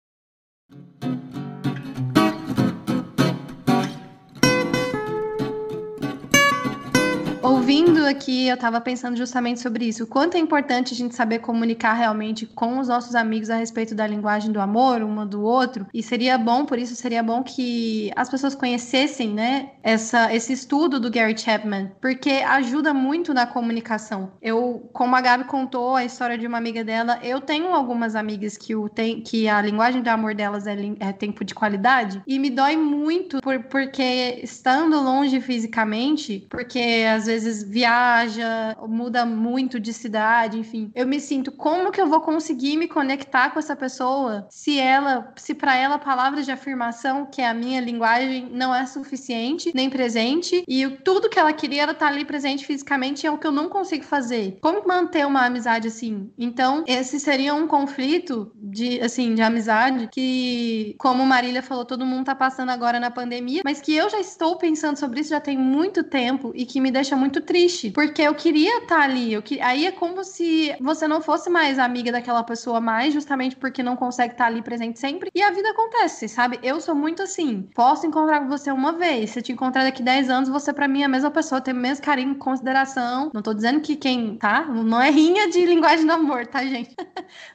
Ouvindo aqui, eu estava pensando justamente sobre isso. O quanto é importante a gente saber comunicar realmente com os nossos amigos a respeito da linguagem do amor, uma do outro. E seria bom, por isso, seria bom que as pessoas conhecessem, né, essa, esse estudo do Gary Chapman, porque ajuda muito na comunicação. Eu, como a Gabi contou a história de uma amiga dela, eu tenho algumas amigas que, o tem, que a linguagem do amor delas é, é tempo de qualidade, e me dói muito por, porque estando longe fisicamente, porque às vezes vezes viaja, muda muito de cidade, enfim. Eu me sinto como que eu vou conseguir me conectar com essa pessoa se ela, se para ela palavras de afirmação, que é a minha linguagem, não é suficiente, nem presente, e tudo que ela queria estar tá ali presente fisicamente, é o que eu não consigo fazer. Como manter uma amizade assim? Então, esse seria um conflito de assim, de amizade que, como Marília falou, todo mundo tá passando agora na pandemia, mas que eu já estou pensando sobre isso já tem muito tempo e que me deixa muito triste, porque eu queria estar ali. Eu que... Aí é como se você não fosse mais amiga daquela pessoa mais, justamente porque não consegue estar ali presente sempre. E a vida acontece, sabe? Eu sou muito assim. Posso encontrar com você uma vez. Se eu te encontrar daqui 10 anos, você para mim é a mesma pessoa, tem o mesmo carinho, consideração. Não tô dizendo que quem, tá? Não é rinha de linguagem do amor, tá, gente?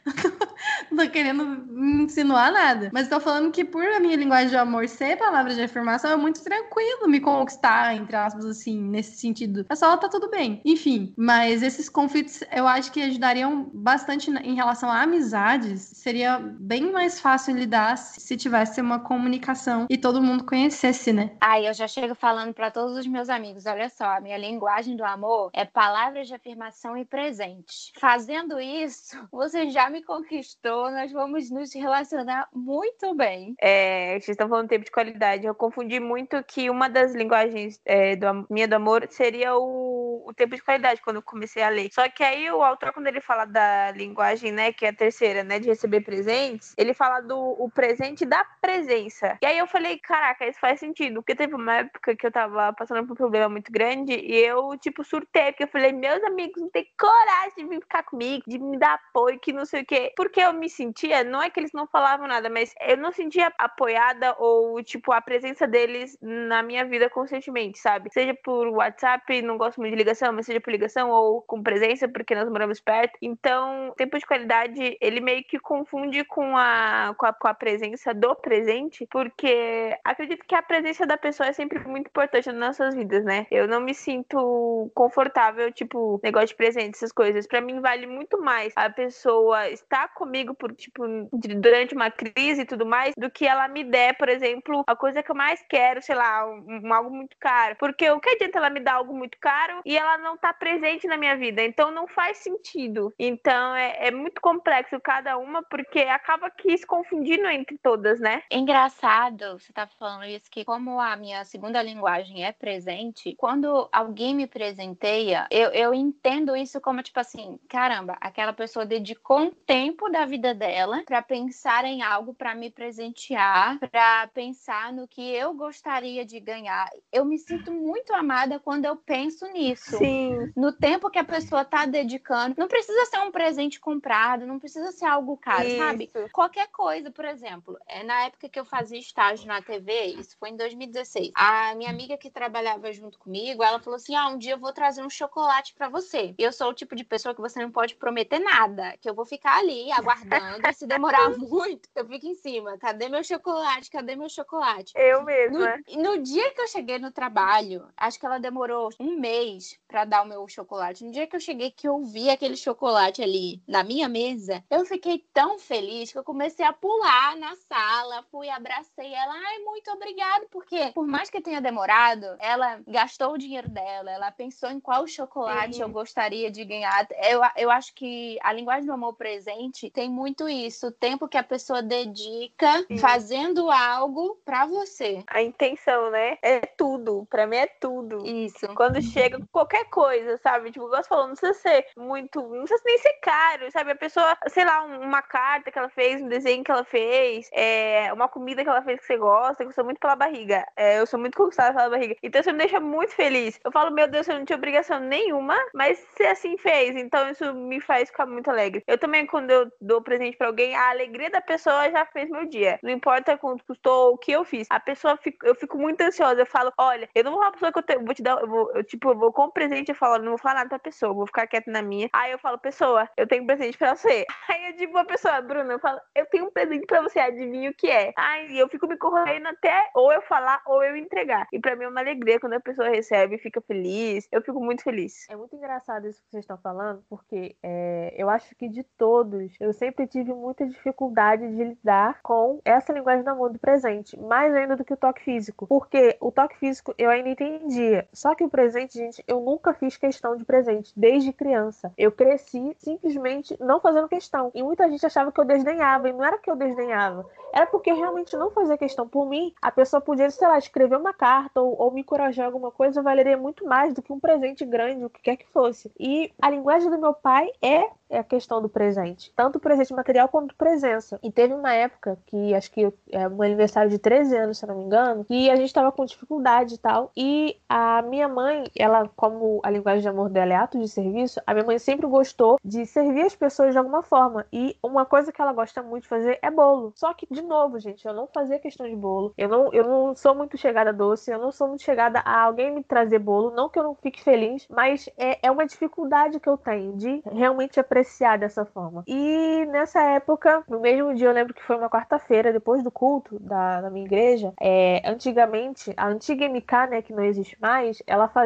não tô querendo insinuar nada. Mas tô falando que por a minha linguagem de amor ser palavra de afirmação, é muito tranquilo me conquistar, entre aspas, assim, nesse sentido. É só tá tudo bem. Enfim, mas esses conflitos eu acho que ajudariam bastante em relação a amizades. Seria bem mais fácil lidar se tivesse uma comunicação e todo mundo conhecesse, né? Ai, eu já chego falando para todos os meus amigos, olha só, a minha linguagem do amor é palavras de afirmação e presente. Fazendo isso, você já me conquistou, nós vamos nos relacionar muito bem. É, vocês estão falando tempo de qualidade. Eu confundi muito que uma das linguagens é, do, minha do amor seria o, o tempo de qualidade, quando eu comecei a ler. Só que aí o autor, quando ele fala da linguagem, né, que é a terceira, né, de receber presentes, ele fala do o presente da presença. E aí eu falei, caraca, isso faz sentido. Porque teve uma época que eu tava passando por um problema muito grande e eu, tipo, surtei. Porque eu falei, meus amigos não têm coragem de vir ficar comigo, de me dar apoio, que não sei o quê. Porque eu me sentia, não é que eles não falavam nada, mas eu não sentia apoiada ou, tipo, a presença deles na minha vida constantemente, sabe? Seja por WhatsApp, não gosto muito de ligação, mas seja por ligação ou com presença, porque nós moramos perto. Então, tempo de qualidade, ele meio que confunde com a, com a, com a presença do presente, porque acredito que a presença da pessoa é sempre muito importante nas nossas vidas, né? Eu não me sinto confortável, tipo, negócio de presente, essas coisas. Para mim vale muito mais a pessoa estar comigo por, tipo, durante uma crise e tudo mais, do que ela me der, por exemplo, a coisa que eu mais quero, sei lá, um, um algo muito caro. Porque o que adianta ela me dar algo muito caro e ela não tá presente na minha vida? Então não faz sentido. Então é, é muito complexo cada uma, porque acaba que se confundindo entre todas, né? Engraçado, você tá falando isso, que como a minha segunda linguagem é presente, quando alguém me presenteia, eu, eu entendo isso como, tipo assim, caramba, aquela pessoa dedicou um tempo da vida dela para pensar em algo para me presentear, para pensar no que eu gostaria de ganhar. Eu me sinto muito amada quando eu penso nisso. Sim. No tempo que a pessoa tá dedicando. Não precisa ser um presente comprado, não precisa ser algo caro, Isso. sabe? Qualquer coisa, por exemplo, é na época que eu fazia estágio na TV, isso foi em 2016. A minha amiga que trabalhava junto comigo, ela falou assim: "Ah, um dia eu vou trazer um chocolate para você". E eu sou o tipo de pessoa que você não pode prometer nada, que eu vou ficar ali aguardando, se demorar muito, eu fico em cima. Cadê meu chocolate? Cadê meu chocolate? Eu mesma. No, no dia que eu cheguei no trabalho, acho que ela demorou um mês para dar o meu chocolate. No dia que eu cheguei, que eu vi aquele chocolate ali na minha mesa, eu fiquei tão feliz que eu comecei a pular na sala, fui, abracei ela. Ai, muito obrigada, porque por mais que tenha demorado, ela gastou o dinheiro dela, ela pensou em qual chocolate Sim. eu gostaria de ganhar. Eu, eu acho que a linguagem do amor presente tem muito isso, o tempo que a pessoa dedica Sim. fazendo algo para você. A intenção, né? É tudo. Pra mim é tudo. Isso. Quando chega qualquer coisa, sabe? Tipo, igual você falou, não precisa ser muito. Não precisa nem ser caro, sabe? A pessoa, sei lá, um- uma carta que ela fez, um desenho que ela fez, é, uma comida que ela fez que você gosta, que eu sou muito pela barriga. É, eu sou muito conquistada pela barriga. Então isso me deixa muito feliz. Eu falo, meu Deus, eu não tinha obrigação nenhuma, mas você assim fez. Então isso me faz ficar muito alegre. Eu também, quando eu dou presente pra alguém, a alegria da pessoa já fez meu dia. Não importa quanto custou, o que eu fiz. A pessoa, fica, eu fico muito ansiosa. Eu falo, olha, eu não vou falar pra pessoa que eu, te- eu vou te dar, eu vou, eu, tipo, eu vou com o presente, eu falo, não vou falar nada pra pessoa, vou ficar quieta na minha. Aí eu falo, pessoa, eu tenho um presente pra você. Aí eu digo a pessoa, Bruna, eu falo, eu tenho um presente pra você, adivinha o que é? Aí eu fico me correndo até ou eu falar ou eu entregar. E pra mim é uma alegria quando a pessoa recebe, fica feliz. Eu fico muito feliz. É muito engraçado isso que vocês estão falando, porque é, eu acho que de todos, eu sempre tive muita dificuldade de lidar com essa linguagem do amor do presente, mais ainda do que o toque físico. Porque o toque físico eu ainda entendia. Só que o presente, gente, eu nunca fiz questão de presente, desde criança. Eu cresci simplesmente não fazendo questão. E muita gente achava que eu desdenhava, e não era que eu desdenhava. Era porque eu realmente não fazia questão. Por mim, a pessoa podia, sei lá, escrever uma carta ou, ou me encorajar alguma coisa, valeria muito mais do que um presente grande, o que quer que fosse. E a linguagem do meu pai é é a questão do presente, tanto presente material quanto presença. E teve uma época que acho que é um aniversário de 13 anos, se não me engano, que a gente estava com dificuldade e tal. E a minha mãe, ela, como a linguagem de amor dela é ato de serviço, a minha mãe sempre gostou de servir as pessoas de alguma forma. E uma coisa que ela gosta muito de fazer é bolo. Só que, de novo, gente, eu não fazia questão de bolo. Eu não, eu não sou muito chegada a doce, eu não sou muito chegada a alguém me trazer bolo. Não que eu não fique feliz, mas é, é uma dificuldade que eu tenho de realmente apreciar dessa forma. E nessa época, no mesmo dia, eu lembro que foi uma quarta-feira, depois do culto da, da minha igreja, é, antigamente, a antiga MK, né, que não existe mais, ela fazia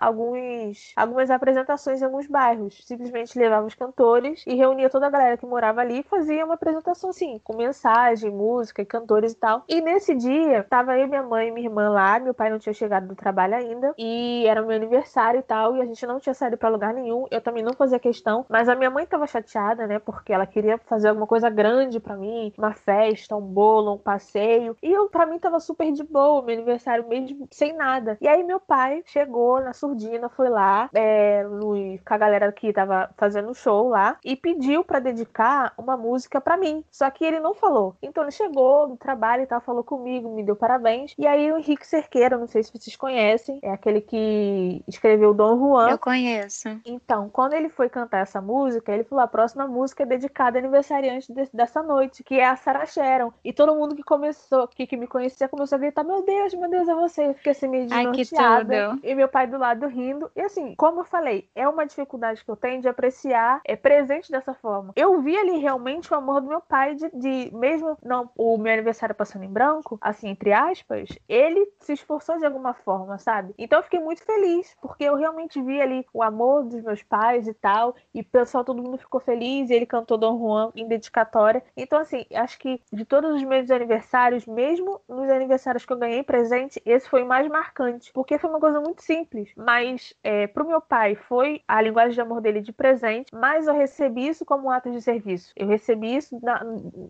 alguns, algumas apresentações em alguns bairros. Simplesmente levava os cantores e reunia toda a galera que morava ali e fazia uma apresentação assim, com mensagem, música e cantores e tal. E nesse dia, tava eu, minha mãe e minha irmã lá, meu pai não tinha chegado do trabalho ainda, e era meu aniversário e tal, e a gente não tinha saído para lugar nenhum. Eu também não fazia questão, mas a minha mãe tava chateada, né, porque ela queria fazer alguma coisa grande para mim, uma festa, um bolo, um passeio. E eu, para mim, tava super de boa, meu aniversário mesmo, sem nada. E aí meu pai chegou na surdina, foi lá, é, no, com a galera que tava fazendo show lá, e pediu para dedicar uma música para mim. Só que ele não falou. Então ele chegou no trabalho e tal, falou comigo, me deu parabéns. E aí o Henrique Cerqueira, não sei se vocês conhecem, é aquele que escreveu Dom Juan. Eu conheço. Então, quando ele foi cantar essa música, ele falou: a próxima música é dedicada ao aniversariante de, dessa noite, que é a Sarah Sharon. E todo mundo que começou, que, que me conhecia, começou a gritar: Meu Deus, meu Deus, é você. Eu fiquei assim meio desnorteada. E meu pai do lado rindo. E assim, como eu falei, é uma dificuldade que eu tenho de apreciar é presente dessa forma. Eu vi ali realmente o amor do meu pai de, de mesmo não o meu aniversário passando em branco, assim, entre aspas, ele se esforçou de alguma forma, sabe? Então eu fiquei muito feliz, porque eu realmente vi ali o amor dos meus pais e tal, e o pessoal, todo mundo ficou feliz, e ele cantou Dom Juan em dedicatória. Então, assim, acho que de todos os meus aniversários, mesmo nos aniversários que eu ganhei presente, esse foi o mais marcante, porque foi uma coisa muito simples, mas é, pro meu pai foi a linguagem de amor dele de presente, mas eu recebi isso como um ato de serviço. Eu recebi isso, na,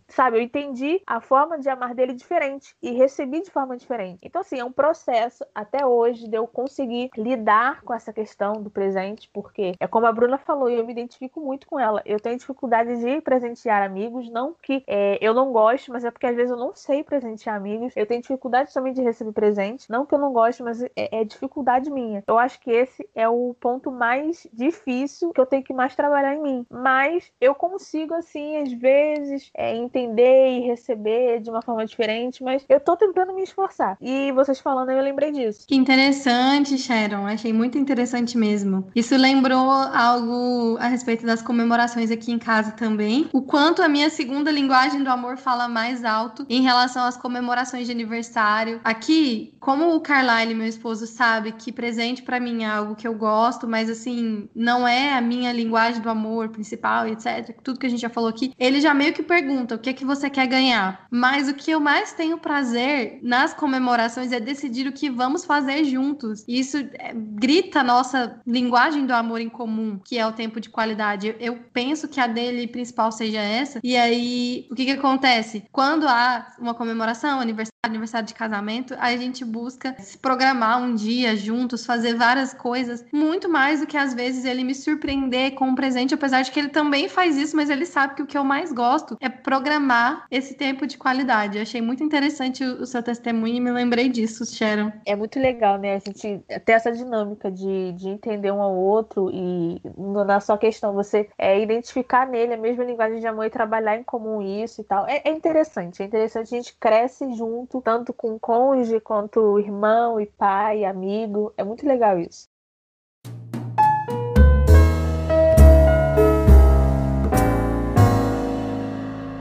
sabe, eu entendi a forma de amar dele diferente e recebi de forma diferente. Então, assim, é um processo até hoje de eu conseguir lidar com essa questão do presente, porque é como a Bruna falou, e eu me identifico muito com ela. Eu tenho dificuldade de presentear amigos, não que é, eu não goste, mas é porque às vezes eu não sei presentear amigos. Eu tenho dificuldade também de receber presente, não que eu não goste, mas é, é dificuldade minha. Eu acho que esse é o ponto mais difícil que eu tenho que mais trabalhar em mim. Mas eu consigo, assim, às vezes, é, entender e receber de uma forma diferente, mas eu tô tentando me esforçar. E vocês falando, eu lembrei disso. Que interessante, Sharon. Achei muito interessante mesmo. Isso lembrou algo a respeito das comemorações aqui em casa também. O quanto a minha segunda linguagem do amor fala mais alto em relação às comemorações de aniversário. Aqui, como o Carlyle, meu esposo, sabe que presente para mim é algo que eu gosto, mas assim, não é a minha linguagem do amor principal, etc. Tudo que a gente já falou aqui, ele já meio que pergunta o que é que você quer ganhar. Mas o que eu mais tenho prazer nas comemorações é decidir o que vamos fazer juntos. E isso é, grita a nossa linguagem do amor em comum, que é o tempo de qualidade. Eu, penso que a dele principal seja essa. E aí, o que que acontece? Quando há uma comemoração, aniversário, aniversário de casamento, a gente busca se programar um dia juntos, fazer várias coisas, muito mais do que às vezes ele me surpreender com um presente, apesar de que ele também faz isso, mas ele sabe que o que eu mais gosto é programar esse tempo de qualidade. Eu achei muito interessante o, seu testemunho e me lembrei disso, Sharon. É muito legal, né? A gente ter essa dinâmica de, de entender um ao outro e na sua questão, você é, identificar nele a mesma linguagem de amor e trabalhar em comum isso e tal. É, é interessante, é interessante. A gente cresce junto, tanto com cônjuge quanto irmão e pai, amigo. É muito legal isso.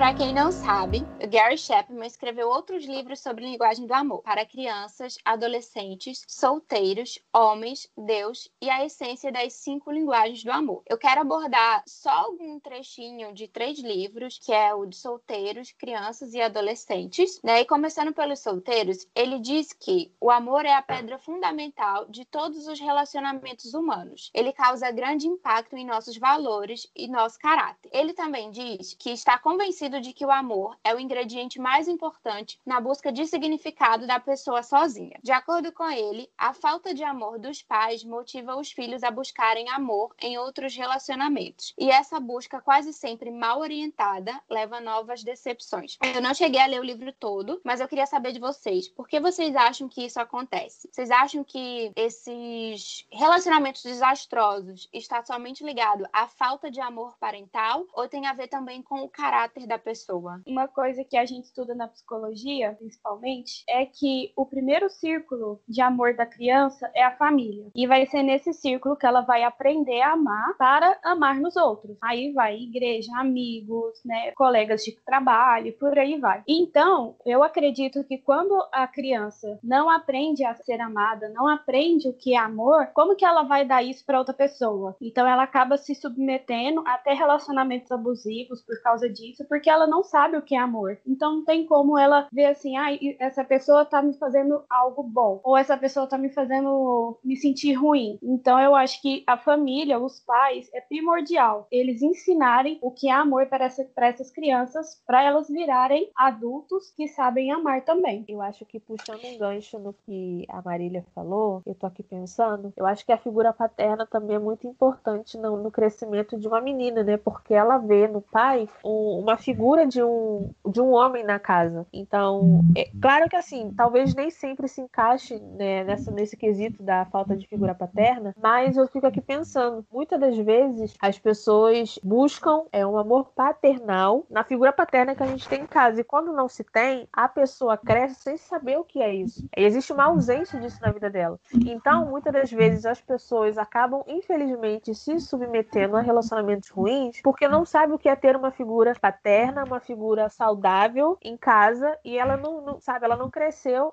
Para quem não sabe, Gary Chapman escreveu outros livros sobre linguagem do amor para crianças, adolescentes, solteiros, homens, Deus e a essência das cinco linguagens do amor. Eu quero abordar só algum trechinho de três livros, que é o de solteiros, crianças e adolescentes. Né? E começando pelos solteiros, ele diz que o amor é a pedra fundamental de todos os relacionamentos humanos. Ele causa grande impacto em nossos valores e nosso caráter. Ele também diz que está convencido de que o amor é o ingrediente mais importante na busca de significado da pessoa sozinha. De acordo com ele, a falta de amor dos pais motiva os filhos a buscarem amor em outros relacionamentos. E essa busca, quase sempre mal orientada, leva a novas decepções. Eu não cheguei a ler o livro todo, mas eu queria saber de vocês, por que vocês acham que isso acontece? Vocês acham que esses relacionamentos desastrosos está somente ligado à falta de amor parental ou tem a ver também com o caráter da pessoa? Uma coisa que a gente estuda na psicologia, principalmente, é que o primeiro círculo de amor da criança é a família. E vai ser nesse círculo que ela vai aprender a amar para amar nos outros. Aí vai igreja, amigos, né, colegas de trabalho, por aí vai. Então, eu acredito que quando a criança não aprende a ser amada, não aprende o que é amor, como que ela vai dar isso para outra pessoa? Então ela acaba se submetendo até relacionamentos abusivos por causa disso, porque ela não sabe o que é amor. Então não tem como ela ver assim, ah, essa pessoa tá me fazendo algo bom, ou essa pessoa tá me fazendo me sentir ruim. Então eu acho que a família, os pais, é primordial eles ensinarem o que é amor para, essa, para essas crianças, para elas virarem adultos que sabem amar também. Eu acho que puxando um gancho no que a Marília falou, eu tô aqui pensando, eu acho que a figura paterna também é muito importante no, no crescimento de uma menina, né? Porque ela vê no pai um, uma figura de um, de um homem na casa. Então, é claro que assim, talvez nem sempre se encaixe né, nessa, nesse quesito da falta de figura paterna, mas eu fico aqui pensando, muitas das vezes as pessoas buscam é, um amor paternal na figura paterna que a gente tem em casa. E quando não se tem, a pessoa cresce sem saber o que é isso. E existe uma ausência disso na vida dela. Então, muitas das vezes as pessoas acabam, infelizmente, se submetendo a relacionamentos ruins porque não sabe o que é ter uma figura paterna, uma figura saudável em casa e ela não, não sabe, ela não cresceu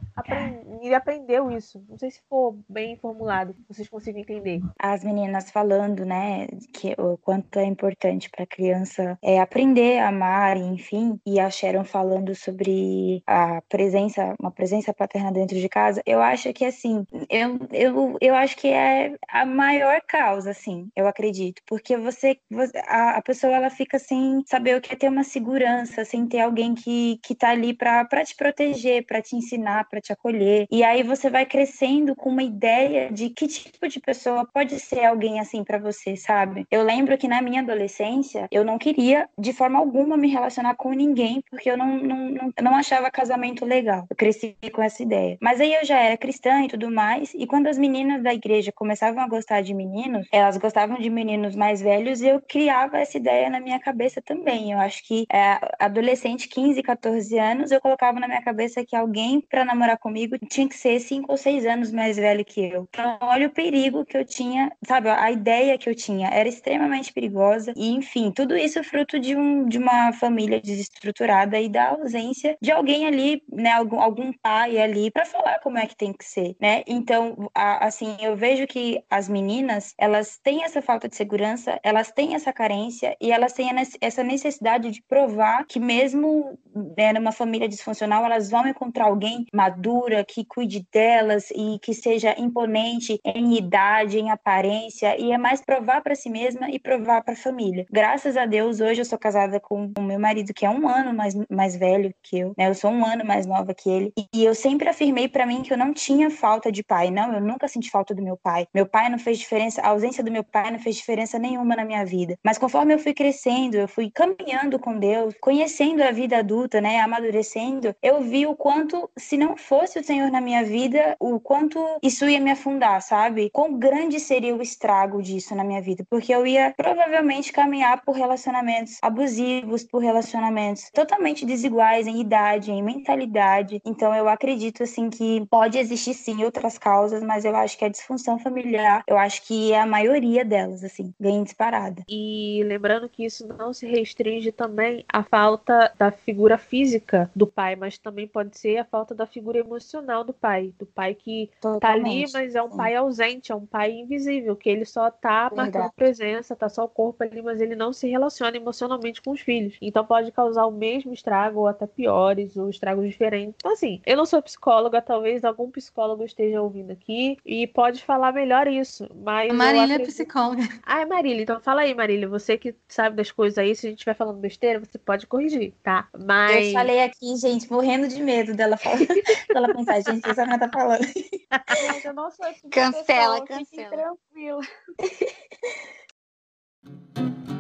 e aprendeu isso. Não sei se for bem formulado, vocês conseguem entender. As meninas falando, né, que o quanto é importante para a criança é aprender a amar, enfim, e a Sharon falando sobre a presença, uma presença paterna dentro de casa, eu acho que assim, eu, eu, eu acho que é a maior causa, assim, eu acredito, porque você, a, a pessoa ela fica sem saber o que é ter uma segurança, sem ter alguém que, que tá ali para te proteger, para te ensinar, para te acolher. E aí você vai crescendo com uma ideia de que tipo de pessoa pode ser alguém assim para você, sabe? Eu lembro que na minha adolescência eu não queria de forma alguma me relacionar com ninguém porque eu não, não, não, não achava casamento legal. Eu cresci com essa ideia. Mas aí eu já era cristã e tudo mais, e quando as meninas da igreja começavam a gostar de meninos, elas gostavam de meninos mais velhos e eu criava essa ideia na minha cabeça também. Eu acho que é, adolescente, 15, 14 anos, eu colocava na minha cabeça que alguém para namorar comigo tinha que ser 5 ou 6 anos mais velho que eu. Então, olha o perigo que eu tinha, sabe? A ideia que eu tinha era extremamente perigosa e, enfim, tudo isso fruto de, um, de uma família desestruturada e da ausência de alguém ali, né? Algum, algum pai ali para falar como é que tem que ser, né? Então, a, assim, eu vejo que as meninas, elas têm essa falta de segurança, elas têm essa carência e elas têm essa necessidade de provar que mesmo né, numa família disfuncional, elas vão encontrar alguém madura, que cuide delas e que seja imponente em idade, em aparência, e é mais provar para si mesma e provar para a família. Graças a Deus, hoje eu sou casada com o meu marido, que é um ano mais, mais velho que eu, né? Eu sou um ano mais nova que ele, e eu sempre afirmei para mim que eu não tinha falta de pai. Não, eu nunca senti falta do meu pai. Meu pai não fez diferença, a ausência do meu pai não fez diferença nenhuma na minha vida. Mas conforme eu fui crescendo, eu fui caminhando com Deus, conhecendo a vida adulta, né, amadurecendo, eu vi o quanto, se não fosse o Senhor na minha vida, o quanto isso ia me afundar, sabe? Quão grande seria o estrago disso na minha vida, porque eu ia provavelmente caminhar por relacionamentos abusivos, por relacionamentos totalmente desiguais em idade, em mentalidade. Então eu acredito assim que pode existir sim outras causas, mas eu acho que a disfunção familiar, eu acho que é a maioria delas, assim, bem disparada. E lembrando que isso não se restringe também à falta da figura física do pai, mas também pode ser a falta da figura emocional do pai, do pai que Totalmente, tá ali, mas é um pai ausente, é um pai invisível, que ele só tá Verdade. marcando presença, tá só o corpo ali, mas ele não se relaciona emocionalmente com os filhos. Então pode causar o mesmo estrago ou até piores, ou estragos diferentes. Então assim, eu não sou psicóloga, talvez algum psicólogo esteja ouvindo aqui e pode falar melhor isso, mas a Marília é acredito... é psicóloga. Ah, é Marília, então fala aí, Marília, você que sabe das coisas aí, se a gente estiver falando besteira, você pode corrigir, tá? Mas. Eu falei aqui, gente, morrendo de medo dela falar. dela pensar, gente, essa menina tá falando? Gente, eu não sou esse tipo Cancela, fiquem cancela. tranquila.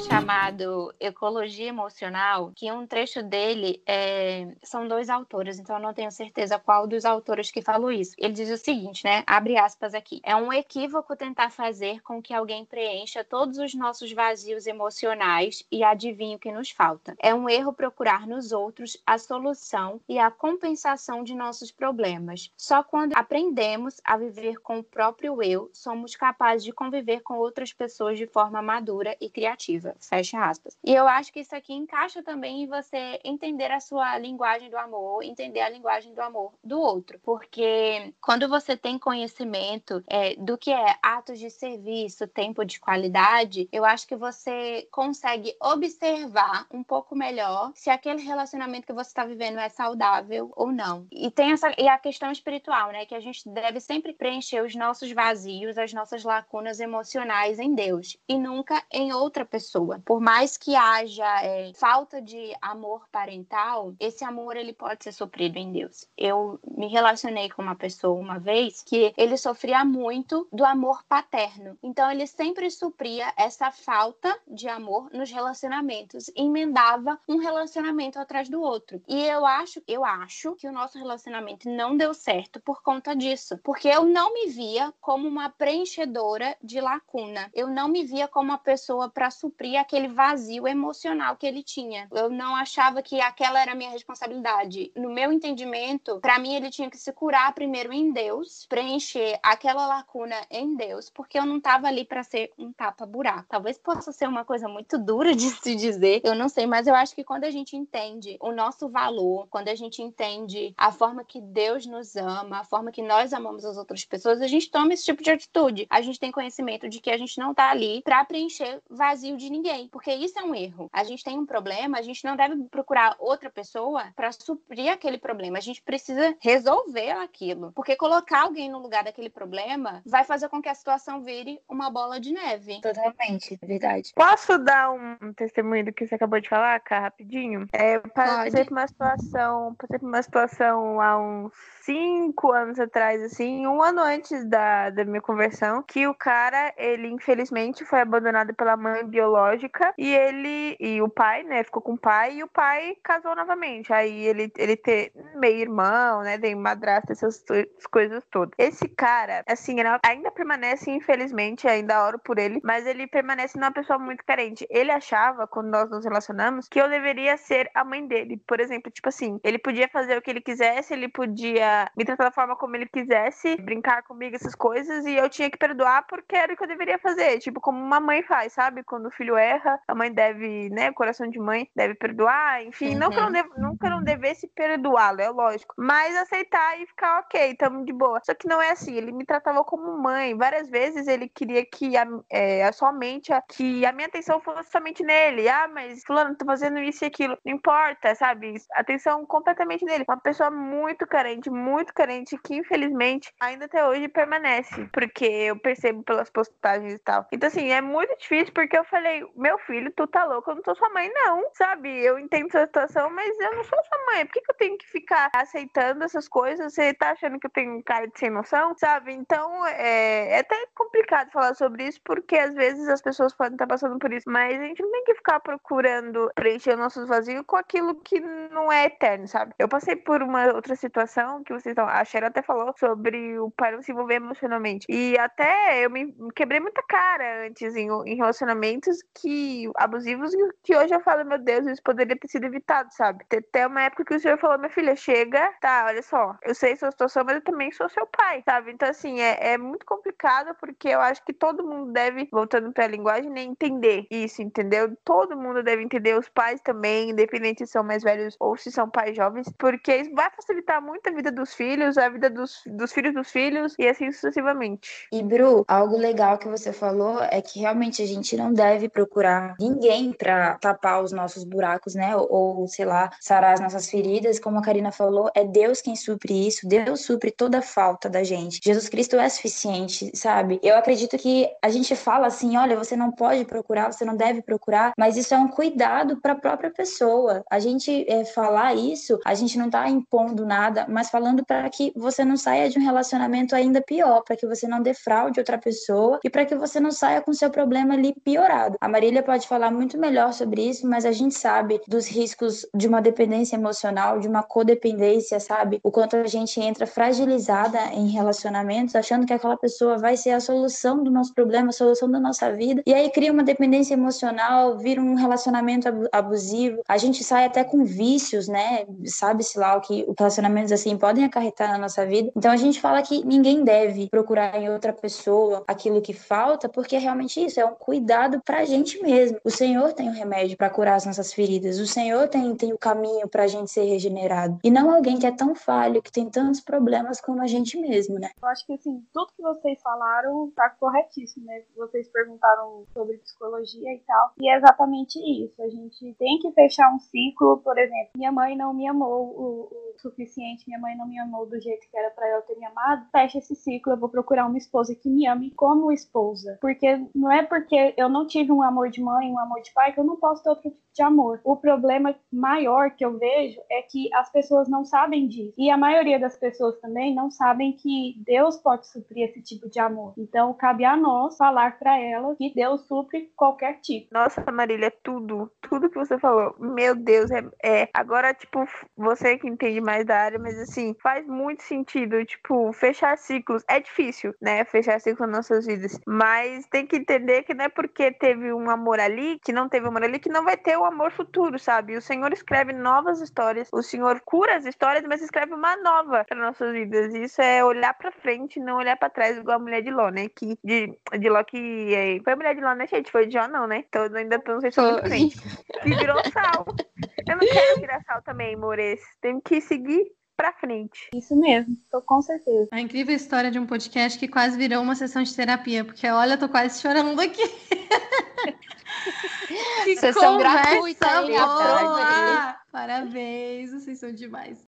chamado Ecologia Emocional, que um trecho dele é... são dois autores, então eu não tenho certeza qual dos autores que falou isso. Ele diz o seguinte, né? Abre aspas aqui. É um equívoco tentar fazer com que alguém preencha todos os nossos vazios emocionais e adivinhe o que nos falta. É um erro procurar nos outros a solução e a compensação de nossos problemas. Só quando aprendemos a viver com o próprio eu, somos capazes de conviver com outras pessoas de forma madura e criativa. Fecha aspas. E eu acho que isso aqui encaixa também em você entender a sua linguagem do amor, entender a linguagem do amor do outro. Porque quando você tem conhecimento é, do que é atos de serviço, tempo de qualidade, eu acho que você consegue observar um pouco melhor se aquele relacionamento que você está vivendo é saudável ou não. E tem essa e a questão espiritual, né? Que a gente deve sempre preencher os nossos vazios, as nossas lacunas emocionais em Deus e nunca em outra pessoa. Por mais que haja é, falta de amor parental, esse amor ele pode ser suprido em Deus. Eu me relacionei com uma pessoa uma vez que ele sofria muito do amor paterno. Então ele sempre supria essa falta de amor nos relacionamentos, emendava um relacionamento atrás do outro. E eu acho, eu acho que o nosso relacionamento não deu certo por conta disso, porque eu não me via como uma preenchedora de lacuna. Eu não me via como uma pessoa para suprir aquele vazio emocional que ele tinha. Eu não achava que aquela era a minha responsabilidade. No meu entendimento, para mim ele tinha que se curar primeiro em Deus, preencher aquela lacuna em Deus, porque eu não estava ali para ser um tapa-buraco. Talvez possa ser uma coisa muito dura de se dizer, eu não sei, mas eu acho que quando a gente entende o nosso valor, quando a gente entende a forma que Deus nos ama, a forma que nós amamos as outras pessoas, a gente toma esse tipo de atitude. A gente tem conhecimento de que a gente não tá ali para preencher vazio de ninguém, porque isso é um erro. A gente tem um problema, a gente não deve procurar outra pessoa para suprir aquele problema. A gente precisa resolver aquilo, porque colocar alguém no lugar daquele problema vai fazer com que a situação vire uma bola de neve. Totalmente, é verdade. Posso dar um, um testemunho do que você acabou de falar, Cá, rapidinho? É, passei por uma situação, passei por uma situação há uns cinco anos atrás, assim, um ano antes da, da minha conversão, que o cara, ele infelizmente foi abandonado pela mãe biológica e ele, e o pai, né, ficou com o pai e o pai casou novamente. Aí ele, ele tem meio irmão, né, tem madrasta, essas coisas todas. Esse cara, assim, ainda permanece, infelizmente, ainda oro por ele, mas ele permanece uma pessoa muito carente. Ele achava, quando nós nos relacionamos, que eu deveria ser a mãe dele. Por exemplo, tipo assim, ele podia fazer o que ele quisesse, ele podia me tratar da forma como ele quisesse, brincar comigo, essas coisas, e eu tinha que perdoar porque era o que eu deveria fazer. Tipo, como uma mãe faz, sabe? Quando o filho erra, a mãe deve, né, coração de mãe, deve perdoar, enfim, não que eu não dev- nunca não devesse perdoá-lo, é lógico, mas aceitar e ficar ok, tamo de boa. Só que não é assim, ele me tratava como mãe. Várias vezes ele queria que a, é, a somente a, que a minha atenção fosse somente nele. Ah, mas fulano, tô fazendo isso e aquilo. Não importa, sabe? Atenção completamente nele. Uma pessoa muito carente, muito carente, que infelizmente ainda até hoje permanece. Porque eu percebo pelas postagens e tal. Então, assim, é muito difícil porque eu falei, meu filho, tu tá louco, eu não sou sua mãe, não. Sabe? Eu entendo sua situação, mas eu não sou sua mãe. Por que, que eu tenho que ficar aceitando essas coisas? Você tá achando que eu tenho um cara de sem noção? Sabe? Então, é, é até complicado falar sobre isso, porque às vezes as pessoas podem estar passando por isso. Mas a gente não tem que ficar procurando preencher nossos vazios com aquilo que não é eterno, sabe? Eu passei por uma outra situação que vocês estão. A Sheila até falou sobre o pai não se envolver emocionalmente. E até eu me quebrei muita cara antes em, em relacionamentos que abusivos que hoje eu falo, meu Deus, isso poderia ter sido evitado, sabe? Até uma época que o senhor falou, minha filha, chega, tá, olha só, eu sei sua situação, mas eu também sou seu pai, sabe? Então, assim, é, é muito complicado porque eu acho que todo mundo deve, voltando pra linguagem, né, entender isso, entendeu? Todo mundo deve entender, os pais também, independente se são mais velhos ou se são pais jovens, porque isso vai facilitar muito a vida dos filhos, a vida dos, dos filhos dos filhos e assim sucessivamente. E, Bru, algo legal que você falou é que realmente a gente não deve procurar ninguém para tapar os nossos buracos, né? Ou, ou, sei lá, sarar as nossas feridas, como a Karina falou, é Deus quem supre isso, Deus supre toda a falta da gente. Jesus Cristo é suficiente, sabe? Eu acredito que a gente fala assim, olha, você não pode procurar, você não deve procurar, mas isso é um cuidado para a própria pessoa. A gente é, falar isso, a gente não tá impondo nada, mas falando para que você não saia de um relacionamento ainda pior, para que você não defraude outra pessoa e para que você não saia com seu problema ali piorado. A Marília pode falar muito melhor sobre isso, mas a gente sabe dos riscos de uma dependência emocional, de uma codependência, sabe? O quanto a gente entra fragilizada em relacionamentos, achando que aquela pessoa vai ser a solução do nosso problema, a solução da nossa vida, e aí cria uma dependência emocional, vira um relacionamento abusivo. A gente sai até com vícios, né? Sabe-se lá o que relacionamentos assim podem acarretar na nossa vida. Então a gente fala que ninguém deve procurar em outra pessoa aquilo que falta, porque é realmente isso, é um cuidado pra gente mesmo. O Senhor tem o remédio para curar as nossas feridas, o Senhor tem, tem o caminho pra gente ser regenerado. E não alguém que é tão falho, que tem tantos problemas como a gente mesmo, né? Eu acho que assim, tudo que vocês falaram tá corretíssimo, né? Vocês perguntaram sobre psicologia e tal. E é exatamente isso. A gente tem que fechar um ciclo, por exemplo, minha mãe não me amou o, o suficiente, minha mãe não me amou do jeito que era para eu ter me amado. Fecha esse ciclo, eu vou procurar uma esposa que me ame como esposa. Porque não é porque eu não tive um amor de mãe, um amor de pai, que eu não posso ter outro tipo de amor. O problema maior que eu vejo é que as pessoas não sabem disso. E a maioria das pessoas também não sabem que Deus pode suprir esse tipo de amor. Então, cabe a nós falar para elas que Deus supre qualquer tipo. Nossa, Marília, tudo, tudo que você falou. Meu Deus, é, é. Agora, tipo, você que entende mais da área, mas assim, faz muito sentido, tipo, fechar ciclos. É difícil, né? Fechar ciclos nas nossas vidas. Mas tem que entender que não é porque teve um amor ali, que não teve um amor ali, que não vai ter o um amor futuro, sabe? O Senhor escreve novas histórias, o Senhor cura as histórias, mas escreve uma nova para nossas vidas. Isso é olhar para frente, não olhar para trás, igual a mulher de Ló, né? Que de, de Ló que. É, foi a mulher de Ló, né, gente? Foi de Jó, não, né? Então ainda não sei se foi frente. Que virou sal. Eu não quero virar sal também, Mores. Tem que seguir pra frente. Isso mesmo, tô com certeza. A incrível história de um podcast que quase virou uma sessão de terapia, porque olha, eu tô quase chorando aqui. que sessão gratuita, boa! Parabéns, vocês são demais.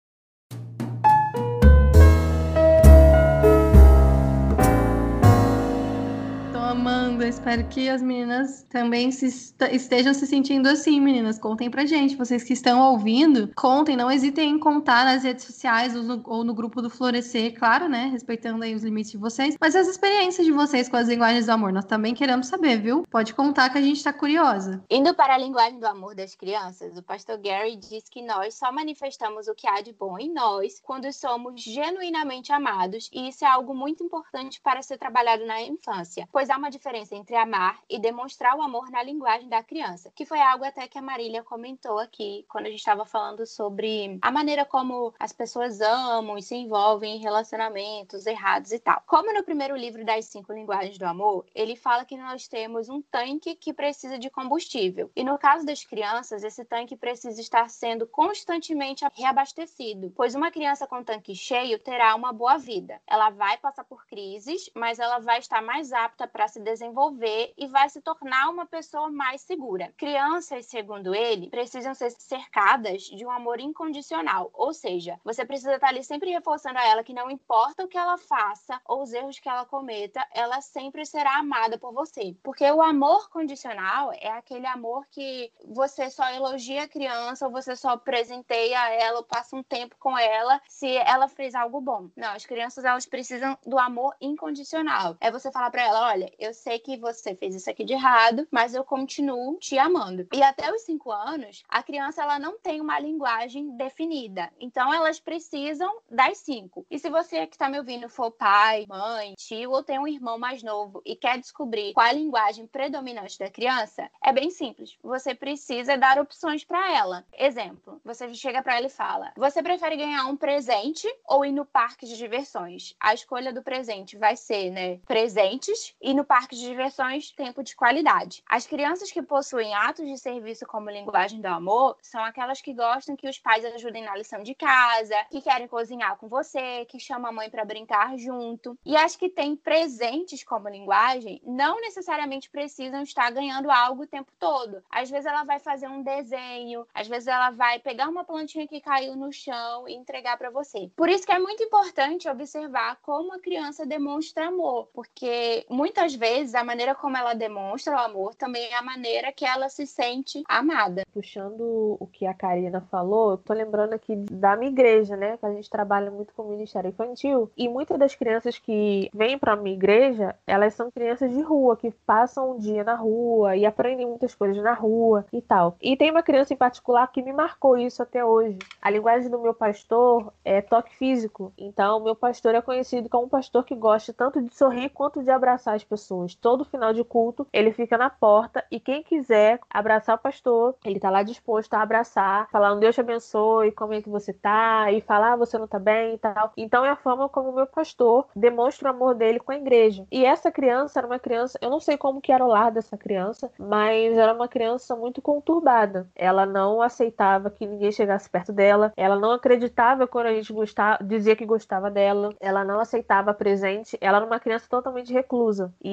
Amando. Eu espero que as meninas também se estejam se sentindo assim, meninas. Contem pra gente. Vocês que estão ouvindo, contem. Não hesitem em contar nas redes sociais ou no, ou no grupo do Florescer, claro, né? Respeitando aí os limites de vocês. Mas as experiências de vocês com as linguagens do amor, nós também queremos saber, viu? Pode contar que a gente tá curiosa. Indo para a linguagem do amor das crianças, o pastor Gary diz que nós só manifestamos o que há de bom em nós quando somos genuinamente amados, e isso é algo muito importante para ser trabalhado na infância, pois há uma diferença entre amar e demonstrar o amor na linguagem da criança, que foi algo até que a Marília comentou aqui quando a gente estava falando sobre a maneira como as pessoas amam e se envolvem em relacionamentos errados e tal. Como no primeiro livro das cinco linguagens do amor, ele fala que nós temos um tanque que precisa de combustível. E no caso das crianças, esse tanque precisa estar sendo constantemente reabastecido, pois uma criança com tanque cheio terá uma boa vida. Ela vai passar por crises, mas ela vai estar mais apta para se desenvolver e vai se tornar uma pessoa mais segura. Crianças, segundo ele, precisam ser cercadas de um amor incondicional, ou seja, você precisa estar ali sempre reforçando a ela que não importa o que ela faça ou os erros que ela cometa, ela sempre será amada por você. Porque o amor condicional é aquele amor que você só elogia a criança ou você só presenteia ela ou passa um tempo com ela se ela fez algo bom. Não, as crianças elas precisam do amor incondicional. É você falar para ela, olha, eu sei que você fez isso aqui de errado, mas eu continuo te amando. E até os cinco anos, a criança ela não tem uma linguagem definida. Então elas precisam das cinco. E se você que está me ouvindo for pai, mãe, tio ou tem um irmão mais novo e quer descobrir qual a linguagem predominante da criança, é bem simples. Você precisa dar opções para ela. Exemplo, você chega para ela e fala: "Você prefere ganhar um presente ou ir no parque de diversões?" A escolha do presente vai ser, né, presentes e no parque de diversões tempo de qualidade. As crianças que possuem atos de serviço como linguagem do amor são aquelas que gostam que os pais ajudem na lição de casa, que querem cozinhar com você, que chamam a mãe para brincar junto. E as que têm presentes como linguagem não necessariamente precisam estar ganhando algo o tempo todo. Às vezes ela vai fazer um desenho, às vezes ela vai pegar uma plantinha que caiu no chão e entregar para você. Por isso que é muito importante observar como a criança demonstra amor, porque muitas vezes a maneira como ela demonstra o amor também é a maneira que ela se sente amada. Puxando o que a Karina falou, eu tô lembrando aqui da minha igreja, né? Que a gente trabalha muito com o Ministério Infantil. E muitas das crianças que vêm pra minha igreja, elas são crianças de rua, que passam um dia na rua e aprendem muitas coisas na rua e tal. E tem uma criança em particular que me marcou isso até hoje. A linguagem do meu pastor é toque físico. Então, meu pastor é conhecido como um pastor que gosta tanto de sorrir quanto de abraçar as pessoas. Todo final de culto, ele fica na porta e quem quiser abraçar o pastor, ele tá lá disposto a abraçar, falar um Deus te abençoe, como é que você tá, e falar ah, você não tá bem e tal. Então é a forma como o meu pastor demonstra o amor dele com a igreja. E essa criança era uma criança, eu não sei como que era o lar dessa criança, mas era uma criança muito conturbada. Ela não aceitava que ninguém chegasse perto dela, ela não acreditava quando a gente gostava, dizia que gostava dela, ela não aceitava presente, ela era uma criança totalmente reclusa. E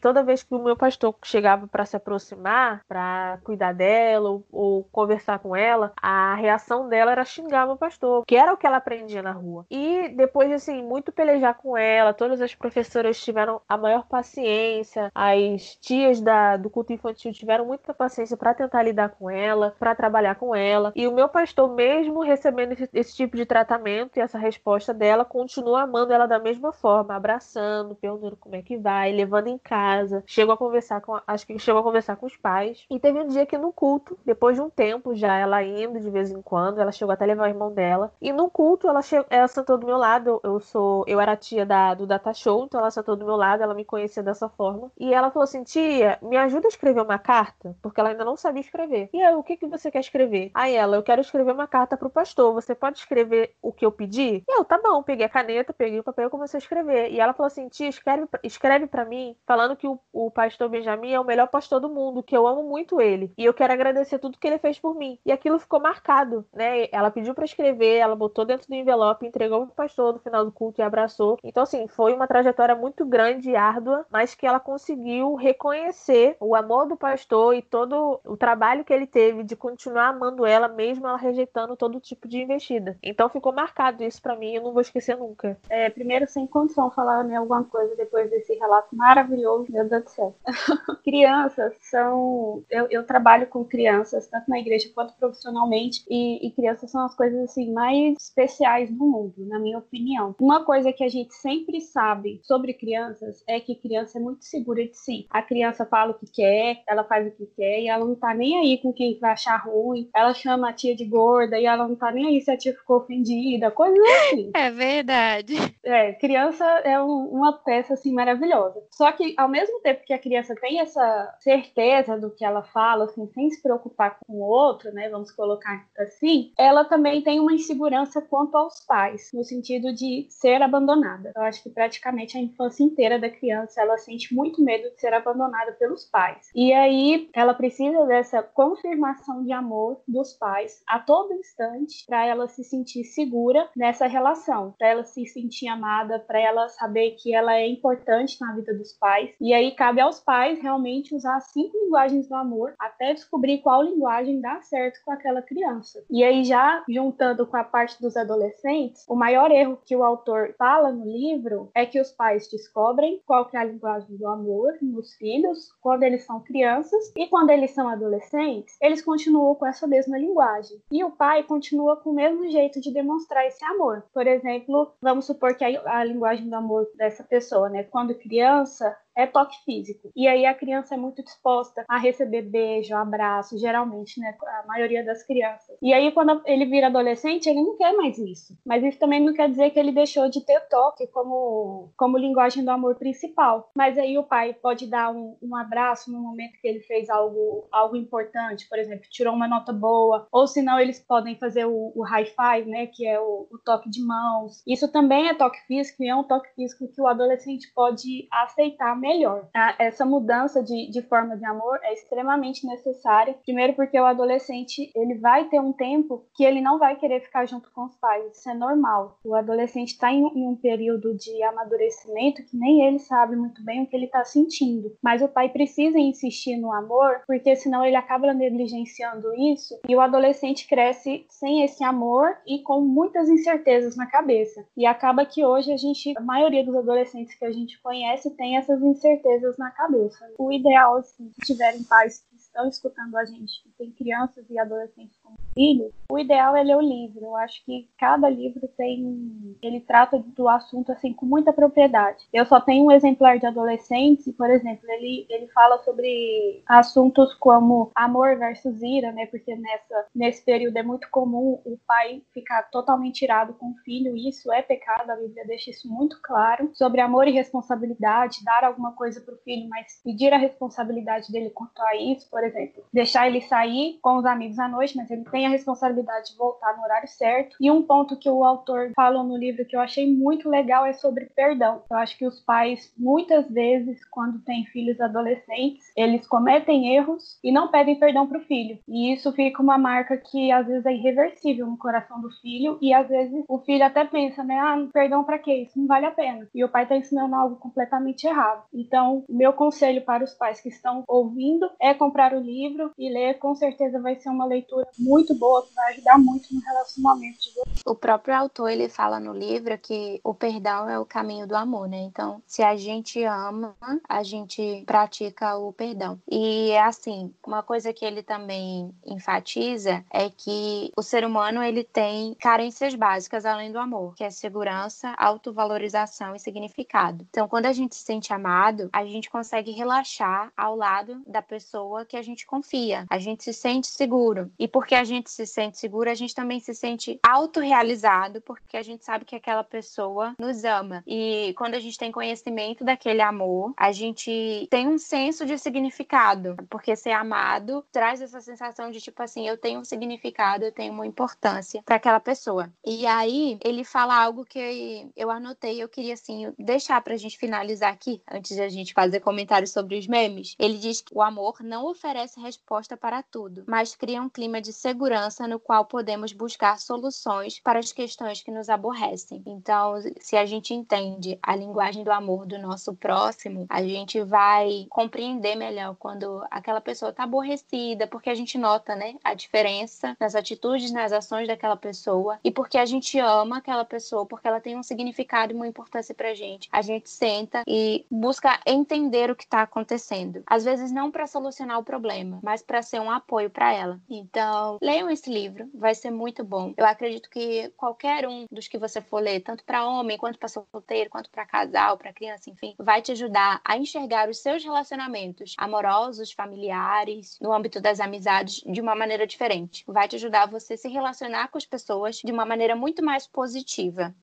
toda vez que o meu pastor chegava para se aproximar, para cuidar dela ou, ou, conversar com ela, a reação dela era xingar meu pastor, que era o que ela aprendia na rua. E depois de assim, muito pelejar com ela, todas as professoras tiveram a maior paciência, as tias da, do culto infantil tiveram muita paciência para tentar lidar com ela, para trabalhar com ela. E o meu pastor, mesmo recebendo esse, esse tipo de tratamento e essa resposta dela, continua amando ela da mesma forma, abraçando, perguntando como é que vai, levando em casa. Chegou a conversar com, acho que chegou a conversar com os pais. E teve um dia que no culto, depois de um tempo já, ela indo de vez em quando, ela chegou até levar o irmão dela. E no culto, ela, chegou, ela sentou do meu lado. Eu sou, eu era tia da, do Data Show, então ela sentou do meu lado, ela me conhecia dessa forma. E ela falou assim: tia, me ajuda a escrever uma carta, porque ela ainda não sabia escrever. E eu, o que, que você quer escrever? Aí ela, eu quero escrever uma carta pro pastor. Você pode escrever o que eu pedi? E eu, tá bom, peguei a caneta, peguei o papel e comecei a escrever. E ela falou assim: tia, escreve, escreve para mim, falando que o, o pastor Benjamin é o melhor pastor do mundo, que eu amo muito ele. E eu quero agradecer tudo que ele fez por mim. E aquilo ficou marcado, né? Ela pediu para escrever, ela botou dentro do envelope, entregou pro pastor no final do culto e abraçou. Então, assim, foi uma trajetória muito grande e árdua, mas que ela conseguiu reconhecer o amor do pastor e todo o trabalho que ele teve de continuar amando ela, mesmo ela rejeitando todo tipo de investida. Então ficou marcado isso para mim, eu não vou esquecer nunca. É, primeiro, sem condição falar em alguma coisa depois desse relato maravilhoso, meu Deus do céu. crianças são. Eu, eu, trabalho com crianças, tanto na igreja quanto profissionalmente, e, e crianças são as coisas assim mais especiais do mundo, na minha opinião. Uma coisa que a gente sempre sabe sobre crianças é que criança é muito segura de si. A criança fala o que quer, ela faz o que quer, e ela não tá nem aí com quem vai achar ruim. Ela chama a tia de gorda e ela não tá nem aí se a tia ficou ofendida, coisas assim. É verdade. É, criança é um, uma peça assim maravilhosa. Só que ao mesmo tempo que a criança tem essa certeza do que ela fala, assim, sem se preocupar com o outro, né? Vamos colocar assim, ela também tem uma insegurança quanto aos pais, no sentido de ser abandonada. Eu acho que praticamente a infância inteira da criança ela sente muito medo de ser abandonada pelos pais. E aí ela precisa dessa confirmação de amor dos pais a todo instante para ela se sentir segura nessa relação, para ela se sentir amada, para ela saber que ela é importante na vida dos pais. E aí cabe aos pais realmente usar as cinco linguagens do amor até descobrir qual linguagem dá certo com aquela criança. E aí já juntando com a parte dos adolescentes, o maior erro que o autor fala no livro é que os pais descobrem qual é a linguagem do amor nos filhos quando eles são crianças e quando eles são adolescentes, eles continuam com essa mesma linguagem. E o pai continua com o mesmo jeito de demonstrar esse amor. Por exemplo, vamos supor que a, a linguagem do amor dessa pessoa, né, quando criança, é toque físico. E aí a criança é muito disposta a receber beijo, abraço, geralmente, né? A maioria das crianças. E aí quando ele vira adolescente, ele não quer mais isso. Mas isso também não quer dizer que ele deixou de ter toque como, como linguagem do amor principal. Mas aí o pai pode dar um, um abraço no momento que ele fez algo, algo importante, por exemplo, tirou uma nota boa, ou senão eles podem fazer o, o high five, né? Que é o, o toque de mãos. Isso também é toque físico e é um toque físico que o adolescente pode aceitar melhor. Essa mudança de, de forma de amor é extremamente necessária. Primeiro porque o adolescente ele vai ter um tempo que ele não vai querer ficar junto com os pais. Isso é normal. O adolescente está em, em um período de amadurecimento que nem ele sabe muito bem o que ele está sentindo. Mas o pai precisa insistir no amor, porque senão ele acaba negligenciando isso e o adolescente cresce sem esse amor e com muitas incertezas na cabeça. E acaba que hoje a gente, a maioria dos adolescentes que a gente conhece tem essas incertezas na cabeça. O ideal, assim, se tiverem pais que estão escutando a gente, que tem crianças e adolescentes como filhos, o ideal é ler o livro. Eu acho que cada livro tem, ele trata do assunto assim com muita propriedade. Eu só tenho um exemplar de adolescentes, e, por exemplo, ele, ele fala sobre assuntos como amor versus ira, né? Porque nessa nesse período é muito comum o pai ficar totalmente irado com o filho, e isso é pecado. A Bíblia deixa isso muito claro sobre amor e responsabilidade, dar alguma coisa para o filho, mas pedir a responsabilidade dele quanto a isso, por exemplo, deixar ele sair com os amigos à noite, mas ele tem a responsabilidade de voltar no horário certo. E um ponto que o autor falou no livro que eu achei muito legal é sobre perdão. Eu acho que os pais, muitas vezes, quando têm filhos adolescentes, eles cometem erros e não pedem perdão para o filho. E isso fica uma marca que às vezes é irreversível no coração do filho e às vezes o filho até pensa, né, ah, perdão para quê? Isso não vale a pena. E o pai está ensinando algo completamente errado. Então, meu conselho para os pais que estão ouvindo é comprar o livro e ler. Com certeza vai ser uma leitura muito boa que vai ajudar muito no relacionamento de vocês. O próprio autor ele fala no livro que o perdão é o caminho do amor, né? Então, se a gente ama, a gente pratica o perdão. E assim, uma coisa que ele também enfatiza é que o ser humano ele tem carências básicas além do amor, que é segurança, autovalorização e significado. Então, quando a gente se sente amado, a gente consegue relaxar ao lado da pessoa que a gente confia. A gente se sente seguro. E porque a gente se sente seguro, a gente também se sente autorrealizado, porque a gente sabe que aquela pessoa nos ama. E quando a gente tem conhecimento daquele amor, a gente tem um senso de significado, porque ser amado traz essa sensação de tipo assim, eu tenho um significado, eu tenho uma importância para aquela pessoa. E aí ele fala algo que eu anotei, eu queria assim deixar pra gente finalizar aqui, antes de a gente fazer comentários sobre os memes. Ele diz que o amor não oferece resposta para tudo, mas cria um clima de segurança no qual podemos buscar soluções para as questões que nos aborrecem. Então, se a gente entende a linguagem do amor do nosso próximo, a gente vai compreender melhor quando aquela pessoa está aborrecida, porque a gente nota, né, a diferença nas atitudes, nas ações daquela pessoa e porque a gente ama aquela pessoa, porque ela tem um significado e uma importância pra gente. A gente senta e busca entender o que está acontecendo. Às vezes não para solucionar o problema, mas para ser um apoio para ela. Então, leiam esse livro, vai ser muito bom. Eu acredito que qualquer um dos que você for ler, tanto para homem, quanto para solteiro, quanto para casal, para criança, enfim, vai te ajudar a enxergar os seus relacionamentos amorosos, familiares, no âmbito das amizades de uma maneira diferente. Vai te ajudar a você se relacionar com as pessoas de uma maneira muito mais positiva.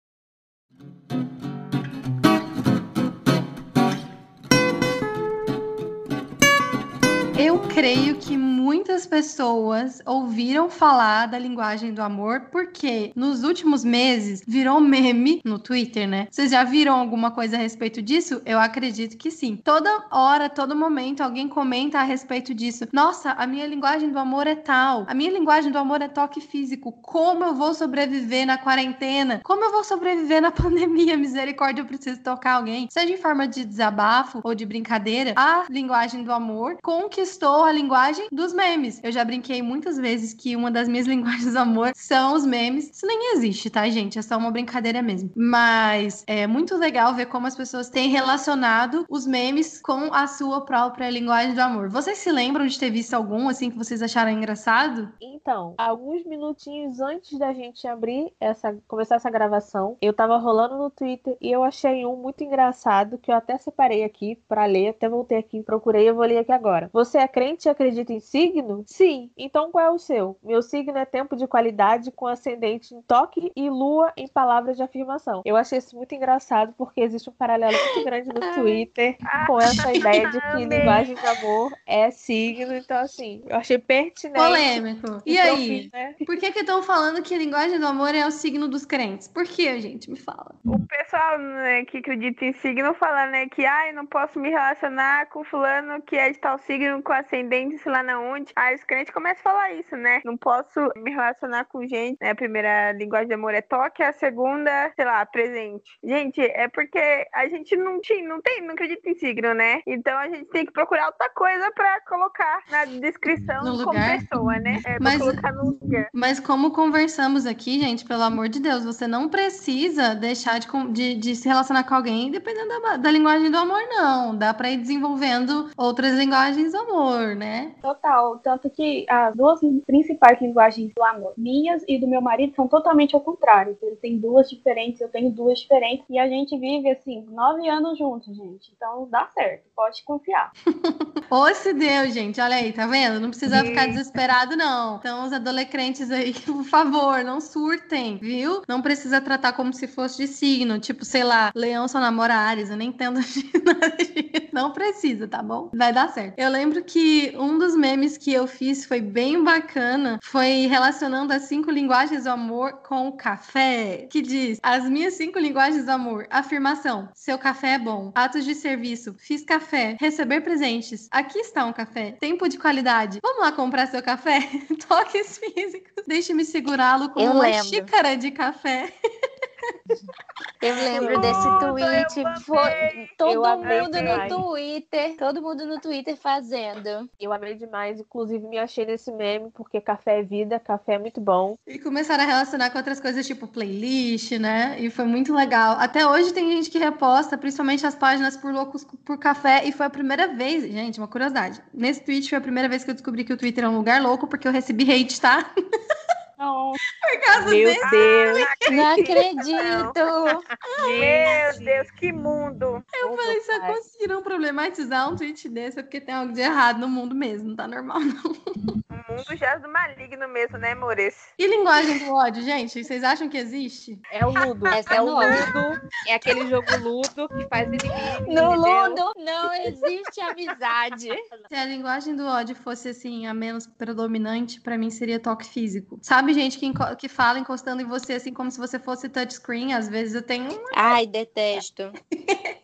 Eu creio que muitas pessoas ouviram falar da linguagem do amor porque nos últimos meses virou meme no Twitter, né? Vocês já viram alguma coisa a respeito disso? Eu acredito que sim. Toda hora, todo momento, alguém comenta a respeito disso. Nossa, a minha linguagem do amor é tal. A minha linguagem do amor é toque físico. Como eu vou sobreviver na quarentena? Como eu vou sobreviver na pandemia? Misericórdia, eu preciso tocar alguém. Seja em forma de desabafo ou de brincadeira, a linguagem do amor conquistou a linguagem dos memes. Eu já brinquei muitas vezes que uma das minhas linguagens do amor são os memes. Isso nem existe, tá, gente? É só uma brincadeira mesmo. Mas é muito legal ver como as pessoas têm relacionado os memes com a sua própria linguagem do amor. Vocês se lembram de ter visto algum assim que vocês acharam engraçado? Então, alguns minutinhos antes da gente abrir essa começar essa gravação, eu tava rolando no Twitter e eu achei um muito engraçado que eu até separei aqui para ler, até voltei aqui, procurei, eu vou ler aqui agora. Você é crente e acredita em si? Signo? Sim. Então qual é o seu? Meu signo é tempo de qualidade com ascendente em toque e lua em palavras de afirmação. Eu achei isso muito engraçado porque existe um paralelo muito grande no Twitter com essa ideia de que linguagem de amor é signo. Então, assim, eu achei pertinente. Polêmico. E aí? fiz, né? Por que que estão falando que a linguagem do amor é o signo dos crentes? Por que, gente? Me fala. O pessoal né, que acredita em signo fala, né, que ai, não posso me relacionar com fulano que é de tal signo com ascendente, sei lá na onde. Aí os crentes começam a falar isso, né? Não posso me relacionar com gente. Né? A primeira linguagem de amor é toque, a segunda, sei lá, presente. Gente, é porque a gente não tinha, não tem, não acredita em signo, né? Então a gente tem que procurar outra coisa pra colocar na descrição No como lugar. pessoa, né? É, pra Mas- colocar no lugar. Mas como conversamos aqui, gente, pelo amor de Deus, você não precisa deixar de, de, de se relacionar com alguém dependendo da, da linguagem do amor, não. Dá pra ir desenvolvendo outras linguagens do amor, né? Total. Tanto que as duas principais linguagens do amor, minhas e do meu marido, são totalmente ao contrário. Ele tem duas diferentes, eu tenho duas diferentes. E a gente vive, assim, nove anos juntos, gente. Então dá certo, pode confiar. Ou se deu, gente, olha aí, tá vendo? Não precisa ficar desesperado, não. Então, os adolescentes aí, por favor, não surtem, viu? Não precisa tratar como se fosse de signo, tipo, sei lá, leão só namora Ares, eu nem entendo de nada disso. Não precisa, tá bom? Vai dar certo. Eu lembro que um dos memes que eu fiz foi bem bacana, foi relacionando as cinco linguagens do amor com o café, que diz, as minhas cinco linguagens do amor, afirmação, seu café é bom, atos de serviço, fiz café, receber presentes, aqui está um café, tempo de qualidade, vamos lá comprar seu café? Toques físicos, deixe-me segurá-lo com Eu uma lembro. xícara de café. Eu lembro desse tweet. Foi todo mundo demais. no Twitter. Todo mundo no Twitter fazendo. Eu amei demais, inclusive me achei nesse meme, porque café é vida, café é muito bom. E começaram a relacionar com outras coisas, tipo playlist, né? E foi muito legal. Até hoje tem gente que reposta, principalmente as páginas por loucos por café. E foi a primeira vez, gente, uma curiosidade. Nesse tweet foi a primeira vez que eu descobri que o Twitter é um lugar louco, porque eu recebi hate, tá? Não, Por causa Meu dele. Deus! Não acredito, acredito! Meu Deus, que mundo! Eu falei, se conseguiram problematizar um tweet desse, é porque tem algo de errado no mundo mesmo, não tá normal, não. O mundo já é do maligno mesmo, né, Mores? E linguagem do ódio, gente? Vocês acham que existe? É o Ludo. Essa é o. Ludo. É aquele jogo Ludo que faz inimigo. No? Ludo não existe amizade. Se a linguagem do ódio fosse assim, a menos predominante, pra mim seria toque físico. Sabe, gente que, que fala encostando em você assim como se você fosse touchscreen? Às vezes eu tenho um Ai, detesto.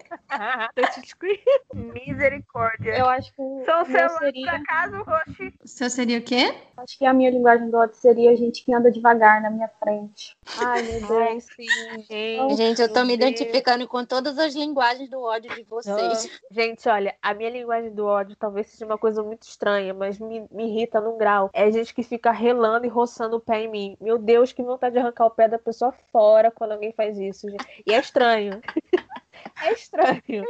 Touchscreen. Misericórdia. eu acho que o Sou o meu celular, por seria, acaso, Roxi? O seu seria o quê? acho que a minha linguagem do ódio seria a gente que anda devagar na minha frente. Ai, meu Deus, sim, gente. Gente, eu tô me Deus. identificando com todas as linguagens do ódio de vocês. Gente, olha, a minha linguagem do ódio talvez seja uma coisa muito estranha, mas me, me irrita num grau. É gente que fica relando e roçando o pé em mim. Meu Deus, que vontade de arrancar o pé da pessoa fora quando alguém faz isso, gente. E é estranho. É estranho.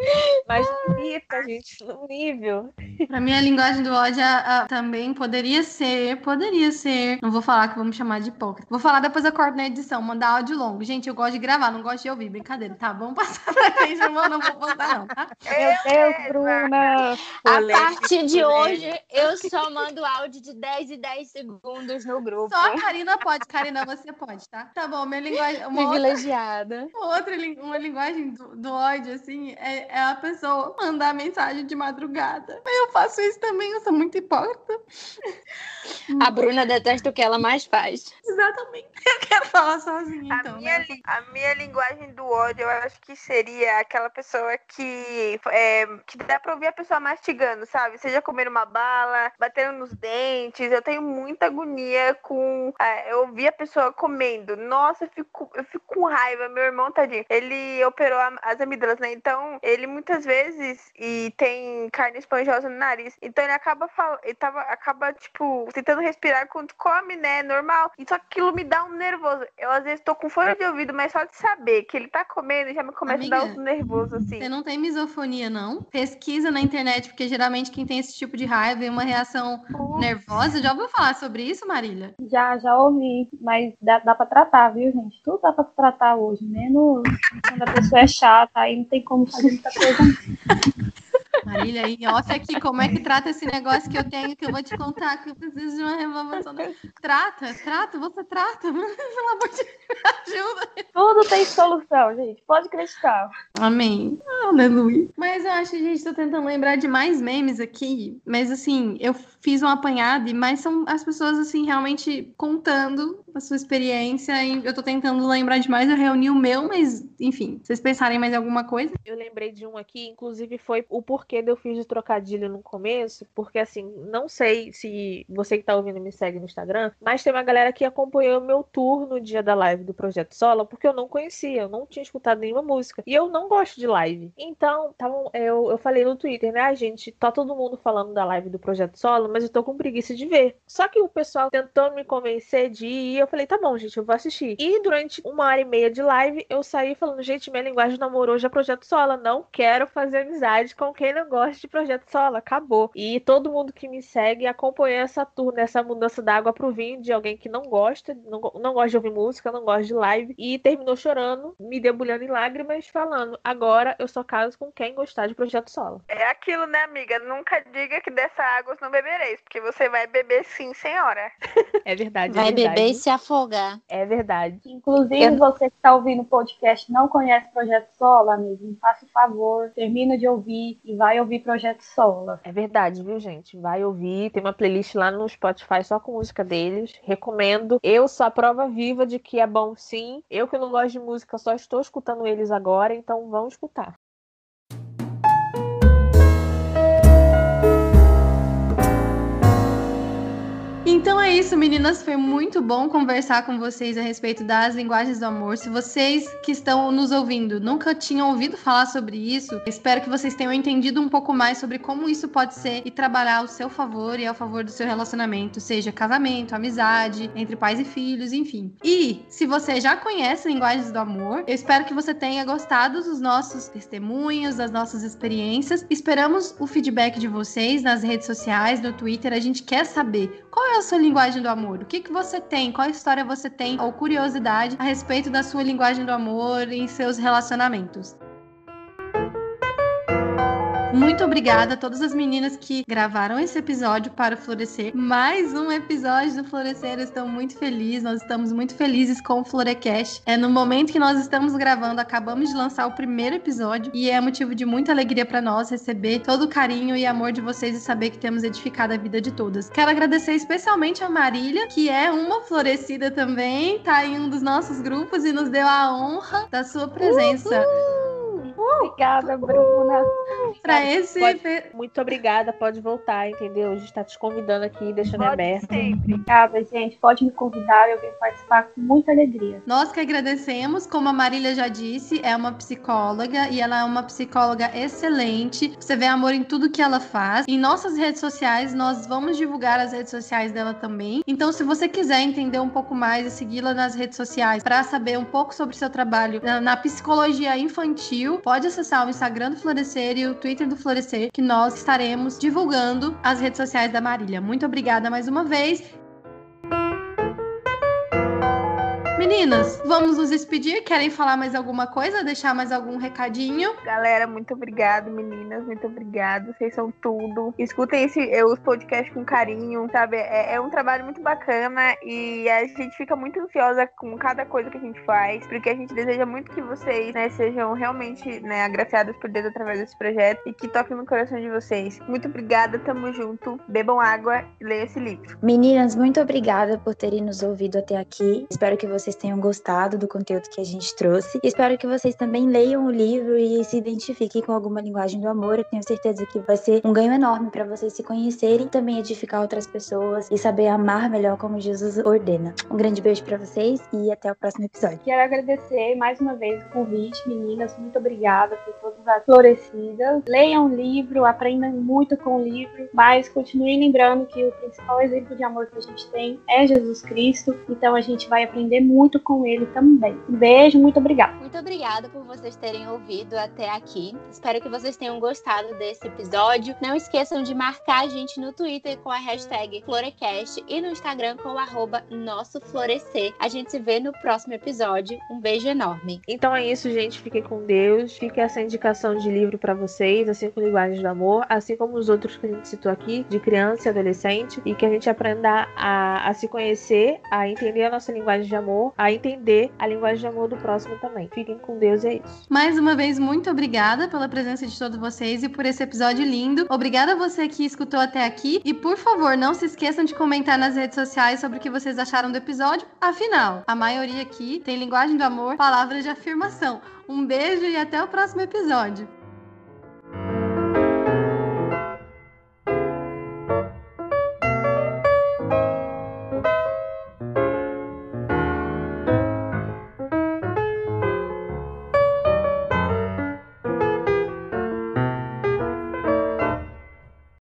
Mas irrita, gente, no nível. Pra mim, a linguagem do ódio a- a- também poderia ser, poderia ser. Não vou falar que vamos chamar de hipócrita. Vou falar depois eu corto na edição, mandar áudio longo. Gente, eu gosto de gravar, não gosto de ouvir. Brincadeira, tá? Vamos passar pra frente, não vou postar, não, tá? Meu Deus, Bruna! A partir de hoje, eu só mando áudio de 10 e 10 segundos no grupo. Só a Karina pode. Karina, você pode, tá? Tá bom, minha linguagem. Uma outra, Privilegiada. uma outra lin- uma linguagem do, do ódio, assim, é, é a pessoa mandar mensagem de madrugada. Eu faço isso também, eu sou muito hipócrita. A Bruna detesta o que ela mais faz. Exatamente. Eu quero falar sozinha, A, então. minha, né? a minha linguagem do ódio, eu acho que seria aquela pessoa que, é, que dá pra ouvir a pessoa mastigando, sabe? Seja comendo uma bala, batendo nos dentes. Eu tenho muita agonia com é, eu ouvir a pessoa comendo. Nossa, eu fico, eu fico com raiva. Meu irmão, tadinho, ele operou as amígdalas, né? Então, ele muitas vezes e tem carne esponjosa no nariz. Então, ele acaba, fal... ele tava, acaba, tipo, tentando respirar quando come, né? Normal. E só que aquilo me dá um nervoso. Eu, às vezes, tô com fone de ouvido, mas só de saber que ele tá comendo já me começa a dar Amiga, um nervoso, assim. Você não tem misofonia, não? Pesquisa na internet, porque geralmente quem tem esse tipo de raiva e uma reação nervosa, já ouviu falar sobre isso, Marília? Já, já ouvi, mas dá, dá pra tratar, viu, gente? Tudo dá pra tratar hoje, menos quando a pessoa é chata, não tem como fazer muita coisa. Marília, em off aqui como é que trata esse negócio que eu tenho, que eu vou te contar, que eu preciso de uma renovação. Trata, trata, você trata. Pelo amor de Deus, ajuda. Tudo tem solução, gente. Pode acreditar. Amém. Aleluia. Mas eu acho gente tá tentando lembrar de mais memes aqui. Mas assim, eu fiz um apanhado, mas são as pessoas assim realmente contando a sua experiência. E eu tô tentando lembrar de mais, eu reuni o meu, mas enfim, vocês pensarem mais em alguma coisa? Eu lembrei de um aqui, inclusive foi o porquê eu fiz de trocadilho no começo, porque assim, não sei se você que tá ouvindo me segue no Instagram, mas tem uma galera que acompanhou o meu tour no dia da live do Projeto Sola, porque eu não conhecia, eu não tinha escutado nenhuma música. E eu não gosto de live. Então, tavam, eu, eu falei no Twitter, né? A gente, tá todo mundo falando da live do Projeto Solo, mas eu tô com preguiça de ver. Só que o pessoal tentou me convencer de ir, eu falei, tá bom, gente, eu vou assistir. E durante uma hora e meia de live, eu saí falando, gente, minha linguagem namorou é Projeto Sola. Não quero fazer amizade com quem não gosta de Projeto Sola. Acabou. E todo mundo que me segue acompanhou essa tour, nessa mudança d'água pro vinho de alguém que não gosta, não, não gosta de ouvir música, não gosta de live. E terminou chorando, me debulhando em lágrimas, falando: agora eu só caso com quem gostar de Projeto Sola. É aquilo, né, amiga? Nunca diga que dessa água não bebereis, porque você vai beber sim, senhora. É verdade. Vai é verdade. beber e se afogar. É verdade. Inclusive, Eu- você que está ouvindo o podcast não conhece Projeto Sola, amigo, me faça o favor, termina de ouvir e vai ouvir Projeto Sola. É verdade, viu, gente? Vai ouvir. Tem uma playlist lá no Spotify só com música deles. Recomendo. Eu sou a prova viva de que é bom sim. Eu que não gosto de música, só estou escutando eles agora, então vão escutar. Então é isso, meninas. Foi muito bom conversar com vocês a respeito das linguagens do amor. Se vocês que estão nos ouvindo nunca tinham ouvido falar sobre isso, espero que vocês tenham entendido um pouco mais sobre como isso pode ser e trabalhar ao seu favor e ao favor do seu relacionamento, seja casamento, amizade, entre pais e filhos, enfim. E se você já conhece linguagens do amor, eu espero que você tenha gostado dos nossos testemunhos, das nossas experiências. Esperamos o feedback de vocês nas redes sociais, no Twitter. A gente quer saber qual é a sua linguagem do amor? O que, que você tem? Qual história você tem ou curiosidade a respeito da sua linguagem do amor em seus relacionamentos? Muito obrigada a todas as meninas que gravaram esse episódio para o Florescer. Mais um episódio do Florescer. Eu estou muito feliz. Nós estamos muito felizes com o Florecast. É no momento que nós estamos gravando, acabamos de lançar o primeiro episódio e é motivo de muita alegria para nós receber todo o carinho e amor de vocês e saber que temos edificado a vida de todas. Quero agradecer especialmente a Marília, que é uma florescida também, tá em um dos nossos grupos e nos deu a honra da sua presença. Obrigada, Bruna. Para esse Pode- Muito obrigada, pode voltar, entendeu? A gente tá te convidando aqui, deixando Pode aberto. sempre. Obrigada, gente. Pode me convidar, eu venho participar com muita alegria. Nós que agradecemos, como a Marília já disse, é uma psicóloga e ela é uma psicóloga excelente. Você vê amor em tudo que ela faz. Em nossas redes sociais, nós vamos divulgar as redes sociais dela também. Então, se você quiser entender um pouco mais e segui-la nas redes sociais para saber um pouco sobre seu trabalho na, na psicologia infantil, pode acessar o Instagram do Florescer e o Twitter do Florescer, que nós estaremos divulgando as redes sociais da Marília. Muito obrigada mais uma vez. Meninas, vamos nos despedir? Querem falar mais alguma coisa? Deixar mais algum recadinho? Galera, muito obrigado, meninas. Muito obrigado. Vocês são tudo. Escutem esse, eh, os podcasts com carinho, sabe? É, é um trabalho muito bacana e a gente fica muito ansiosa com cada coisa que a gente faz, porque a gente deseja muito que vocês né, sejam realmente né, agraciados por Deus através desse projeto e que toquem no coração de vocês. Muito obrigada, tamo junto. Bebam água e leiam esse livro. Meninas, muito obrigada por terem nos ouvido até aqui. Espero que vocês tenham gostado do conteúdo que a gente trouxe. Espero que vocês também leiam o livro e se identifiquem com alguma linguagem do amor. Eu tenho certeza que vai ser um ganho enorme para vocês se conhecerem, também edificar outras pessoas e saber amar melhor como Jesus ordena. Um grande beijo para vocês e até o próximo episódio. Quero agradecer mais uma vez o convite, meninas. Muito obrigada por todas as florescidas. Leiam o livro, aprendam muito com o livro, mas continuem lembrando que o principal exemplo de amor que a gente tem é Jesus Cristo. Então a gente vai aprender muito muito com ele também. Um beijo, muito obrigada. Muito obrigada por vocês terem ouvido até aqui. Espero que vocês tenham gostado desse episódio. Não esqueçam de marcar a gente no Twitter com a hashtag Florecast e no Instagram com o arroba Nosso Florescer. A gente se vê no próximo episódio. Um beijo enorme. Então é isso, gente. Fiquem com Deus. Fique essa indicação de livro para vocês, assim como Linguagens do Amor, assim como os outros que a gente citou aqui, de criança e adolescente, e que a gente aprenda a, a se conhecer, a entender a nossa linguagem de amor, a entender a linguagem de amor do próximo também. Fiquem com Deus e é isso. Mais uma vez, muito obrigada pela presença de todos vocês e por esse episódio lindo. Obrigada a você que escutou até aqui. E por favor, não se esqueçam de comentar nas redes sociais sobre o que vocês acharam do episódio. Afinal, a maioria aqui tem linguagem do amor, palavras de afirmação. Um beijo e até o próximo episódio.